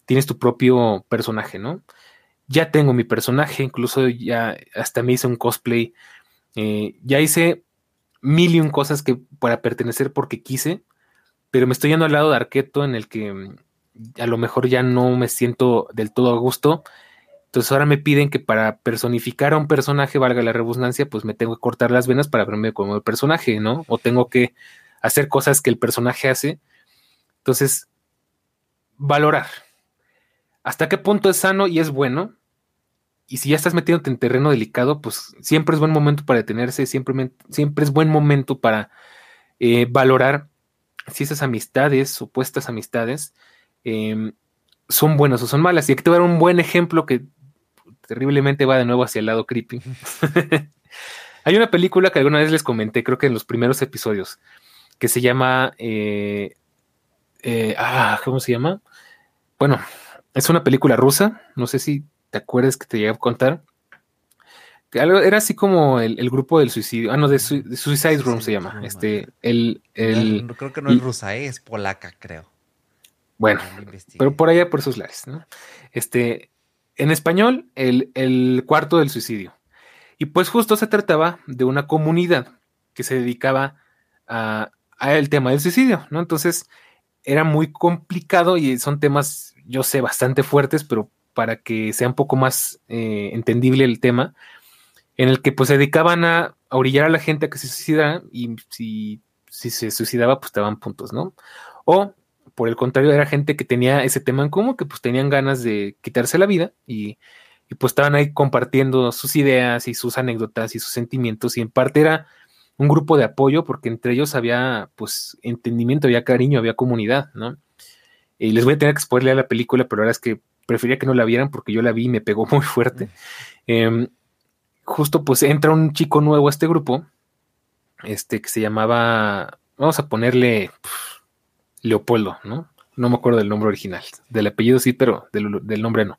[SPEAKER 3] tienes tu propio personaje, ¿no? Ya tengo mi personaje, incluso ya hasta me hice un cosplay, eh, ya hice mil y un cosas que para pertenecer porque quise, pero me estoy yendo al lado de Arqueto en el que mm, a lo mejor ya no me siento del todo a gusto entonces ahora me piden que para personificar a un personaje, valga la redundancia, pues me tengo que cortar las venas para verme como el personaje, ¿no? O tengo que hacer cosas que el personaje hace. Entonces, valorar. ¿Hasta qué punto es sano y es bueno? Y si ya estás metiéndote en terreno delicado, pues siempre es buen momento para detenerse, siempre, siempre es buen momento para eh, valorar si esas amistades, supuestas amistades, em, son buenas o son malas. Y aquí te voy a dar un buen ejemplo que terriblemente va de nuevo hacia el lado creepy. Hay una película que alguna vez les comenté, creo que en los primeros episodios, que se llama... Eh, eh, ah, ¿cómo se llama? Bueno, es una película rusa, no sé si te acuerdas que te llegué a contar. Era así como el, grupo del suicidio. Ah, no, de, Suicide Room se llama. Este, el, el,
[SPEAKER 2] creo que no es rusa, eh, es polaca, creo.
[SPEAKER 3] Bueno, pero por allá por sus lares, ¿no? Este, en español, el, cuarto del suicidio. Y pues justo se trataba de una comunidad que se dedicaba a, el tema del suicidio, ¿no? Entonces, era muy complicado y son temas, yo sé, bastante fuertes, pero para que sea un poco más eh, entendible el tema, en el que pues se dedicaban a, orillar a la gente a que se suicidara y si, si se suicidaba pues te daban puntos, ¿no? O por el contrario era gente que tenía ese tema en común, que pues tenían ganas de quitarse la vida y, y pues estaban ahí compartiendo sus ideas y sus anécdotas y sus sentimientos y en parte era un grupo de apoyo porque entre ellos había pues entendimiento, había cariño, había comunidad, ¿no? Y les voy a tener que spoiler la película, pero ahora es que prefería que no la vieran porque yo la vi y me pegó muy fuerte. Eh, justo pues entra un chico nuevo a este grupo, este que se llamaba, vamos a ponerle Leopoldo, ¿no? No me acuerdo del nombre original, del apellido sí, pero del, nombre no.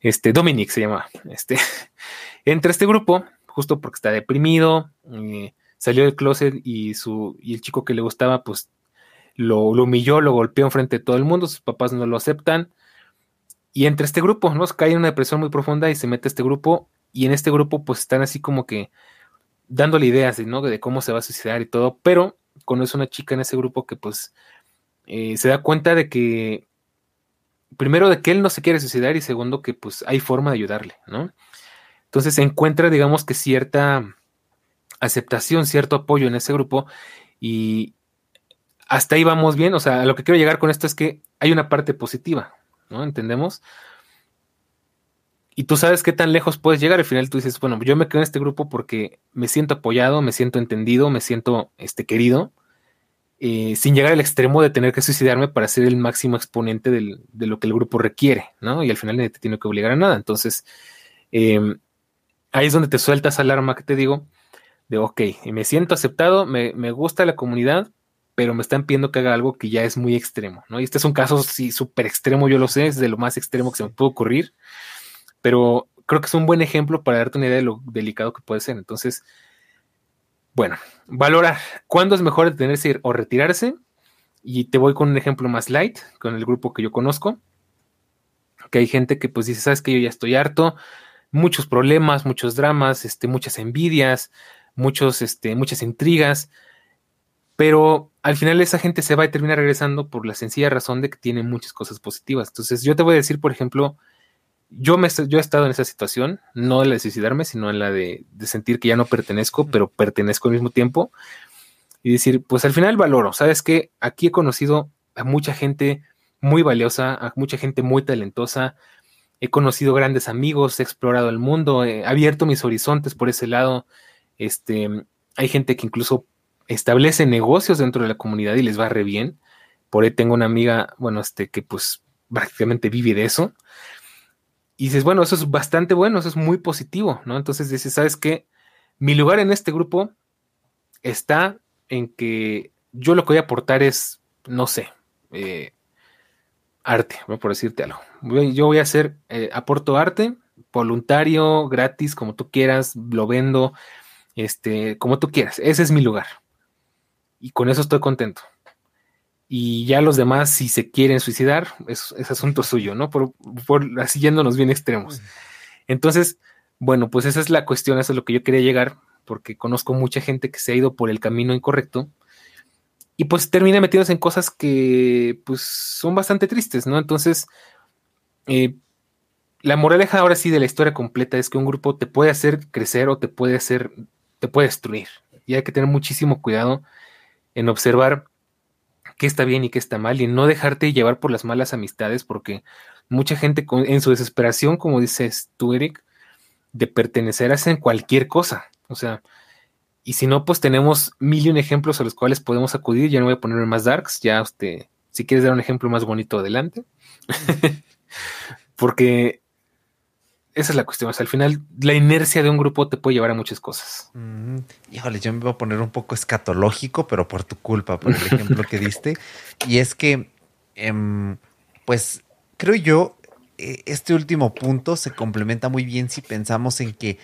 [SPEAKER 3] Este, Dominic se llamaba. Este, entra a este grupo, justo porque está deprimido, eh, salió del closet y, su, y el chico que le gustaba, pues lo, humilló, lo golpeó frente de todo el mundo, sus papás no lo aceptan. Y entre este grupo, ¿no? Cae en una depresión muy profunda y se mete a este grupo y en este grupo pues están así como que dándole ideas de, ¿no? de cómo se va a suicidar y todo, pero conoce una chica en ese grupo que pues eh, se da cuenta de que, primero de que él no se quiere suicidar y segundo que pues hay forma de ayudarle, ¿no? Entonces se encuentra, digamos que cierta aceptación, cierto apoyo en ese grupo y hasta ahí vamos bien, o sea, lo que quiero llegar con esto es que hay una parte positiva, ¿no? ¿Entendemos? y tú sabes qué tan lejos puedes llegar. Al final tú dices, bueno, yo me quedo en este grupo porque me siento apoyado, me siento entendido, me siento este, querido, eh, sin llegar al extremo de tener que suicidarme para ser el máximo exponente de lo que el grupo requiere, ¿no? Y al final nadie te tiene que obligar a nada. Entonces, em, ahí es donde te sueltas alarma que te digo, de, ok, me siento aceptado, me, me gusta la comunidad, pero me están pidiendo que haga algo que ya es muy extremo, ¿no? Y este es un caso, sí, súper extremo, yo lo sé, es de lo más extremo que se me puede ocurrir pero creo que es un buen ejemplo para darte una idea de lo delicado que puede ser. Entonces, bueno, valorar cuándo es mejor detenerse o retirarse. Y te voy con un ejemplo más light, con el grupo que yo conozco, que hay gente que pues dice, sabes que yo ya estoy harto, muchos problemas, muchos dramas, este, muchas envidias, muchos, este, muchas intrigas, pero al final esa gente se va a terminar regresando por la sencilla razón de que tiene muchas cosas positivas. Entonces yo te voy a decir, por ejemplo, yo, me, yo he estado en esa situación, no en la de suicidarme, sino en la de, sentir que ya no pertenezco, pero pertenezco al mismo tiempo. Y decir, pues al final valoro, ¿sabes qué? Aquí he conocido a mucha gente muy valiosa, a mucha gente muy talentosa, he conocido grandes amigos, he explorado el mundo, he abierto mis horizontes por ese lado. Este, hay gente que incluso establece negocios dentro de la comunidad y les va re bien. Por ahí tengo una amiga, bueno, este, que pues prácticamente vive de eso. Y dices, bueno, eso es bastante bueno, eso es muy positivo, ¿no? Entonces dices, ¿sabes qué? Mi lugar en este grupo está en que yo lo que voy a aportar es, no sé, eh, arte, por decirte algo. Yo voy a hacer, eh, aporto arte, voluntario, gratis, como tú quieras, lo vendo, este, como tú quieras. Ese es mi lugar. Y con eso estoy contento y ya los demás, si se quieren suicidar, es, asunto suyo, ¿no? Por, así yéndonos bien extremos. Entonces, bueno, pues esa es la cuestión, eso es lo que yo quería llegar, porque conozco mucha gente que se ha ido por el camino incorrecto y pues termina metiéndose en cosas que pues son bastante tristes, ¿no? Entonces, eh, la moraleja ahora sí de la historia completa es que un grupo te puede hacer crecer o te puede hacer, te puede destruir. Y hay que tener muchísimo cuidado en observar qué está bien y qué está mal y no dejarte llevar por las malas amistades porque mucha gente en su desesperación, como dices tú, Eric, de pertenecer hacen cualquier cosa. O sea, y si no, pues tenemos mil y un ejemplos a los cuales podemos acudir. Ya no voy a ponerme más darks, ya usted, si quieres dar un ejemplo más bonito, adelante. porque esa es la cuestión. Al final, la inercia de un grupo te puede llevar a muchas cosas.
[SPEAKER 2] Híjole, yo me voy a poner un poco escatológico, pero por tu culpa, por el ejemplo que diste. Y es que, em, pues, creo yo, e, este último punto se complementa muy bien si pensamos en que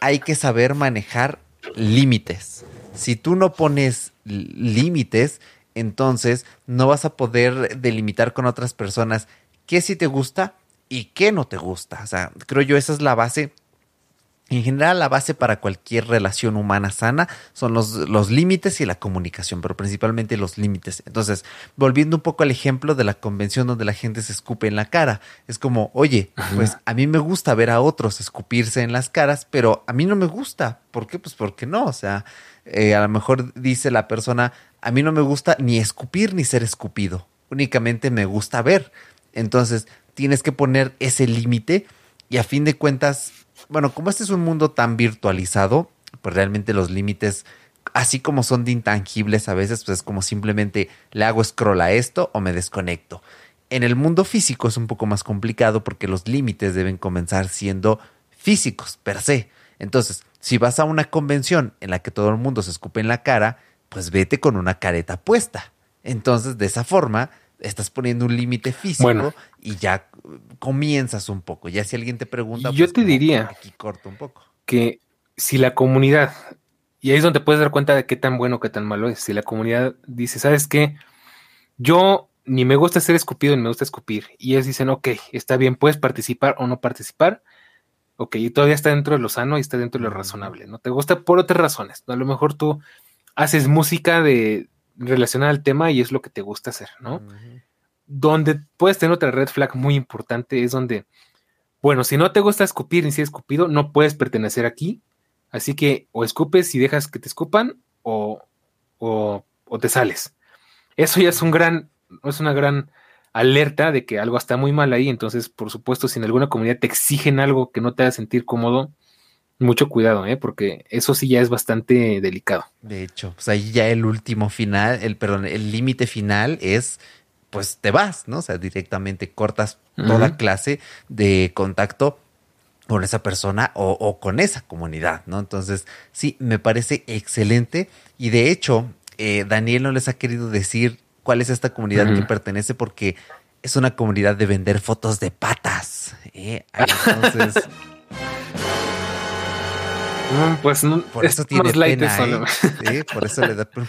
[SPEAKER 2] hay que saber manejar límites. Si tú no pones límites, entonces no vas a poder delimitar con otras personas qué sí te gusta y qué no te gusta. O sea, creo yo esa es la base En general, la base para cualquier relación humana sana son los, los límites y la comunicación, pero principalmente los límites. Entonces, volviendo un poco al ejemplo de la convención donde la gente se escupe en la cara, es como, oye, pues a mí me gusta ver a otros escupirse en las caras, pero a mí no me gusta. ¿Por qué? Pues porque no. O sea, eh, a lo mejor dice la persona, a mí no me gusta ni escupir ni ser escupido, únicamente me gusta ver. Entonces, tienes que poner ese límite y a fin de cuentas bueno, como este es un mundo tan virtualizado, pues realmente los límites, así como son de intangibles a veces, pues es como simplemente le hago scroll a esto o me desconecto. En el mundo físico es un poco más complicado porque los límites deben comenzar siendo físicos per se. Entonces, si vas a una convención en la que todo el mundo se escupe en la cara, pues vete con una careta puesta. Entonces, de esa forma, estás poniendo un límite físico y ya comienzas un poco. Ya si alguien te pregunta,
[SPEAKER 3] yo pues, te diría
[SPEAKER 2] aquí corto un poco.
[SPEAKER 3] Que si la comunidad, y ahí es donde puedes dar cuenta de qué tan bueno o qué tan malo es, si la comunidad dice, ¿sabes qué? Yo ni me gusta ser escupido ni me gusta escupir. Y ellos dicen, ok, está bien, puedes participar o no participar. Ok, y todavía está dentro de lo sano y está dentro de lo razonable, ¿no? Te gusta por otras razones. A lo mejor tú haces música de, relacionada al tema y es lo que te gusta hacer, ¿no? Donde puedes tener otra red flag muy importante es donde, bueno, si no te gusta escupir ni si escupido, no puedes pertenecer aquí. Así que o escupes y dejas que te escupan o, o, te sales. Eso ya es un gran, es una gran alerta de que algo está muy mal ahí. Entonces, por supuesto, si en alguna comunidad te exigen algo que no te haga sentir cómodo, mucho cuidado, ¿eh? porque eso sí ya es bastante delicado.
[SPEAKER 2] De hecho, pues ahí ya el último final, el perdón, el límite final es pues te vas, ¿no? O sea, directamente cortas toda clase de contacto con esa persona o, con esa comunidad, ¿no? Entonces, sí, me parece excelente. Y de hecho, eh, Daniel no les ha querido decir cuál es esta comunidad que pertenece porque es una comunidad de vender fotos de patas. ¿eh? Entonces,
[SPEAKER 3] pues no,
[SPEAKER 2] por eso tiene pena, ¿eh? por, eso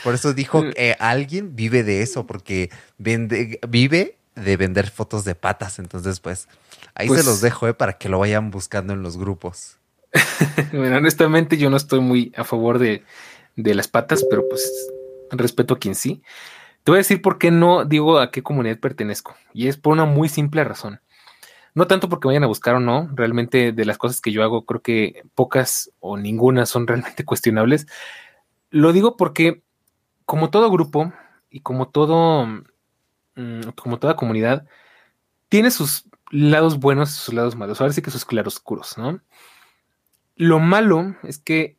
[SPEAKER 2] por eso dijo que alguien vive de eso, porque vende, vive de vender fotos de patas. Entonces, pues ahí se pues los dejo ¿eh? para que lo vayan buscando en los grupos.
[SPEAKER 3] bueno, honestamente yo no estoy muy a favor de, de las patas, pero pues respeto a quien sí. Te voy a decir por qué no digo a qué comunidad pertenezco. Y es por una muy simple razón. No tanto porque vayan a buscar o no, realmente de las cosas que yo hago, creo que pocas o ninguna son realmente cuestionables. Lo digo porque, como todo grupo y como todo, mm, como toda comunidad, tiene sus lados buenos y sus lados malos. Ahora sí que sus claroscuros, ¿no? Lo malo es que,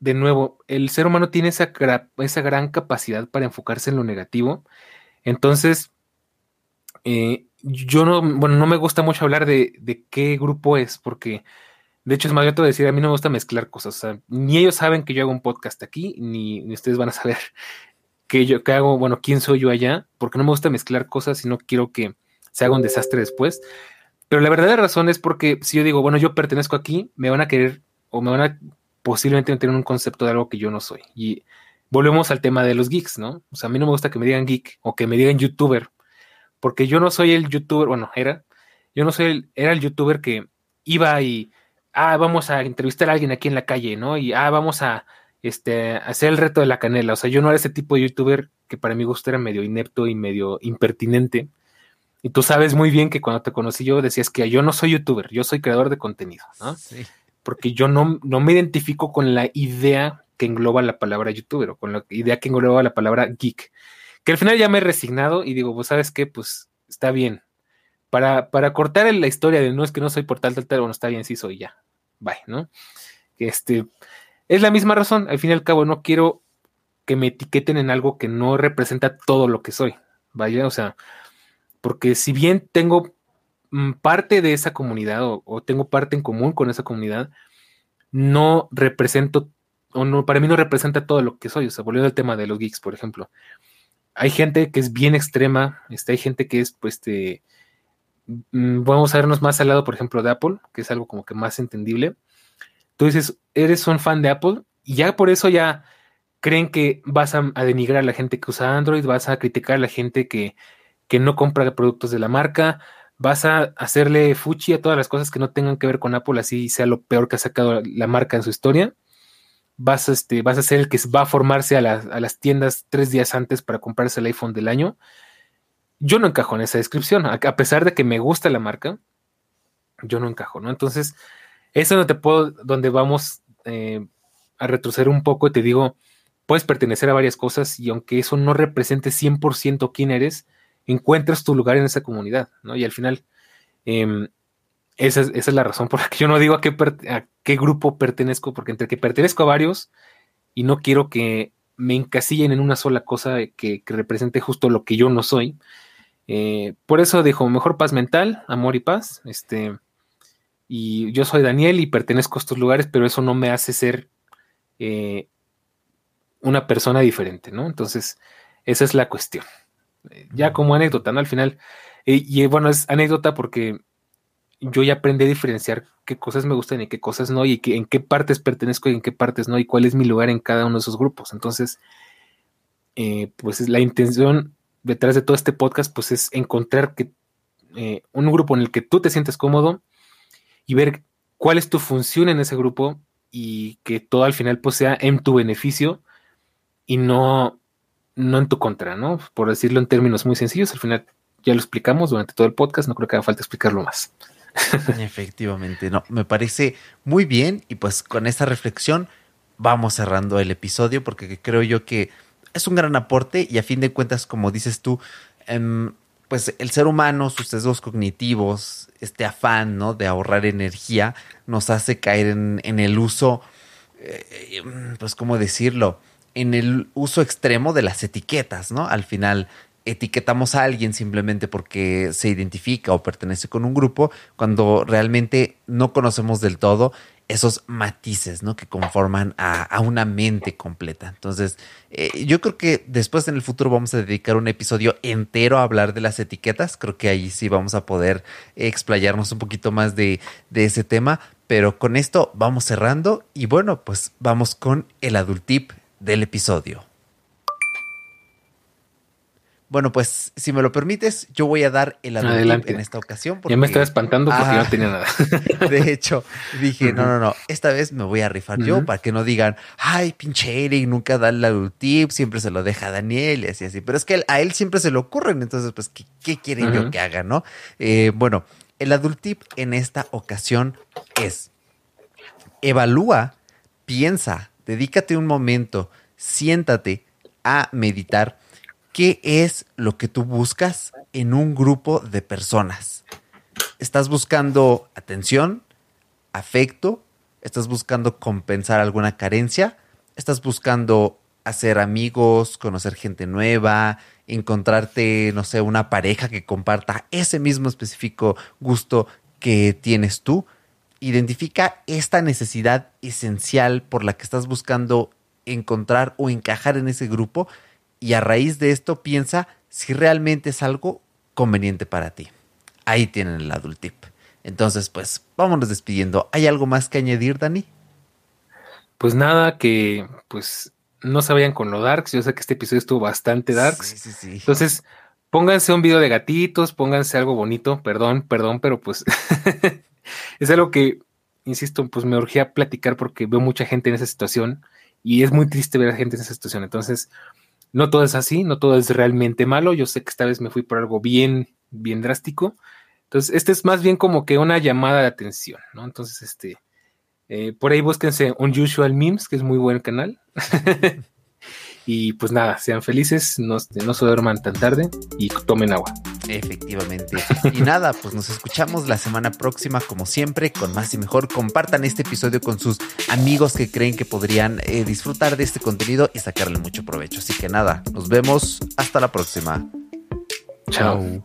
[SPEAKER 3] de nuevo, el ser humano tiene esa, esa gran capacidad para enfocarse en lo negativo. Entonces, eh, yo no, bueno, no me gusta mucho hablar de, qué grupo es, porque de hecho es más de decir, a mí no me gusta mezclar cosas. O sea, ni ellos saben que yo hago un podcast aquí, ni, ustedes van a saber que yo que hago, bueno, quién soy yo allá, porque no me gusta mezclar cosas y no quiero que se haga un desastre después. Pero la verdadera razón es porque si yo digo, bueno, yo pertenezco aquí, me van a querer o me van a posiblemente tener un concepto de algo que yo no soy. Y volvemos al tema de los geeks, ¿no? O sea, a mí no me gusta que me digan geek o que me digan youtuber, porque yo no soy el youtuber, bueno, era, yo no soy el, era el youtuber que iba y, ah, vamos a entrevistar a alguien aquí en la calle, ¿no? Y, ah, vamos a, este, hacer el reto de la canela. O sea, yo no era ese tipo de youtuber que para mi gusto era medio inepto y medio impertinente. Y tú sabes muy bien que cuando te conocí yo decías que yo no soy youtuber, yo soy creador de contenido, ¿no? Sí. Porque yo no, no me identifico con la idea que engloba la palabra youtuber o con la idea que engloba la palabra geek. Que al final ya me he resignado y digo, pues, ¿sabes qué? Pues está bien. Para, para cortar la historia de no es que no soy por tal, tal, tal, bueno, está bien, sí soy ya. Bye, ¿no? Este, es la misma razón. Al fin y al cabo, no quiero que me etiqueten en algo que no representa todo lo que soy. Vaya, o sea, porque si bien tengo mm, parte de esa comunidad o, o, tengo parte en común con esa comunidad, no represento, o no, para mí no representa todo lo que soy. O sea, volviendo al tema de los geeks, por ejemplo hay gente que es bien extrema, este, hay gente que es, pues, este, mm, vamos a vernos más al lado, por ejemplo, de Apple, que es algo como que más entendible. Tú dices, eres un fan de Apple y ya por eso ya creen que vas a, denigrar a la gente que usa Android, vas a criticar a la gente que, que no compra productos de la marca, vas a hacerle fuchi a todas las cosas que no tengan que ver con Apple, así sea lo peor que ha sacado la marca en su historia. Vas a, este, vas a ser el que va a formarse a, las tiendas tres días antes para comprarse el iPhone del año. Yo no encajo en esa descripción, a, pesar de que me gusta la marca, yo no encajo, ¿no? Entonces, eso es donde te puedo, donde vamos eh, a retroceder un poco y te digo, puedes pertenecer a varias cosas y aunque eso no represente 100% quién eres, encuentras tu lugar en esa comunidad, ¿no? Y al final, em, esa, es, la razón por la que yo no digo a qué, a qué grupo pertenezco, porque entre que pertenezco a varios y no quiero que me encasillen en una sola cosa que, represente justo lo que yo no soy. Eh, por eso dijo, mejor paz mental, amor y paz. Este, y yo soy Daniel y pertenezco a estos lugares, pero eso no me hace ser eh, una persona diferente, ¿no? Entonces, esa es la cuestión. Eh, ya como anécdota, ¿no? Al final, y bueno, es anécdota porque yo ya aprendí a diferenciar qué cosas me gustan y qué cosas no, y en qué partes pertenezco y en qué partes no, y cuál es mi lugar en cada uno de esos grupos. Entonces, eh, pues la intención detrás de todo este podcast, pues es encontrar que, un grupo en el que tú te sientes cómodo y ver cuál es tu función en ese grupo y que todo al final pues sea en tu beneficio y no no en tu contra, ¿no? Por decirlo en términos muy sencillos, al final ya lo explicamos durante todo el podcast, no creo que haga falta explicarlo más.
[SPEAKER 2] Efectivamente, no, me parece muy bien y pues con esta reflexión vamos cerrando el episodio porque creo yo que es un gran aporte y a fin de cuentas, como dices tú, em, pues el ser humano, sus sesgos cognitivos, este afán, ¿no? De ahorrar energía, nos hace caer en, el uso, eh, pues, ¿cómo decirlo? en el uso extremo de las etiquetas, ¿no? Al final etiquetamos a alguien simplemente porque se identifica o pertenece con un grupo, cuando realmente no conocemos del todo esos matices, ¿no? Que conforman a, una mente completa. Entonces, eh, yo creo que después en el futuro vamos a dedicar un episodio entero a hablar de las etiquetas. Creo que ahí sí vamos a poder explayarnos un poquito más de, de ese tema. Pero con esto vamos cerrando y bueno, pues vamos con el adultip del episodio. Bueno, pues si me lo permites, yo voy a dar el adelante en esta ocasión.
[SPEAKER 3] Porque, ya me estaba espantando porque no tenía nada.
[SPEAKER 2] De hecho, dije, no, no, no, esta vez me voy a rifar yo para que no digan, ay, pinche Eric, nunca da el adultip, siempre se lo deja a Daniel y así, así. Pero es que a él siempre se le ocurren, entonces, pues, ¿qué, qué quieren yo que haga, no? Eh, bueno, el adultip en esta ocasión es, evalúa, piensa, dedícate un momento, siéntate a meditar qué es lo que tú buscas en un grupo de personas. ¿Estás buscando atención, afecto? ¿Estás buscando compensar alguna carencia? ¿Estás buscando hacer amigos, conocer gente nueva, encontrarte, no sé, una pareja que comparta ese mismo específico gusto que tienes tú? identifica esta necesidad esencial por la que estás buscando encontrar o encajar en ese grupo y a raíz de esto piensa si realmente es algo conveniente para ti. Ahí tienen el adult tip. Entonces, pues vámonos despidiendo. ¿Hay algo más que añadir, Dani?
[SPEAKER 3] Pues nada, que pues no se vayan con lo darks. Yo sé que este episodio estuvo bastante darks. Sí, sí, sí. Entonces, pónganse un video de gatitos, pónganse algo bonito. Perdón, perdón, pero pues es algo que, insisto, pues me urgía platicar porque veo mucha gente en esa situación y es muy triste ver a gente en esa situación. Entonces, no todo es así, no todo es realmente malo. Yo sé que esta vez me fui por algo bien, bien drástico. Entonces, este es más bien como que una llamada de atención, ¿no? Entonces, este, eh, por ahí búsquense Unusual Memes, que es muy buen canal. y pues nada, sean felices, no, no se duerman tan tarde y tomen agua.
[SPEAKER 2] Efectivamente. Y nada, pues nos escuchamos la semana próxima, como siempre, con más y mejor. Compartan este episodio con sus amigos que creen que podrían eh, disfrutar de este contenido y sacarle mucho provecho. Así que nada, nos vemos. Hasta la próxima.
[SPEAKER 3] Chao.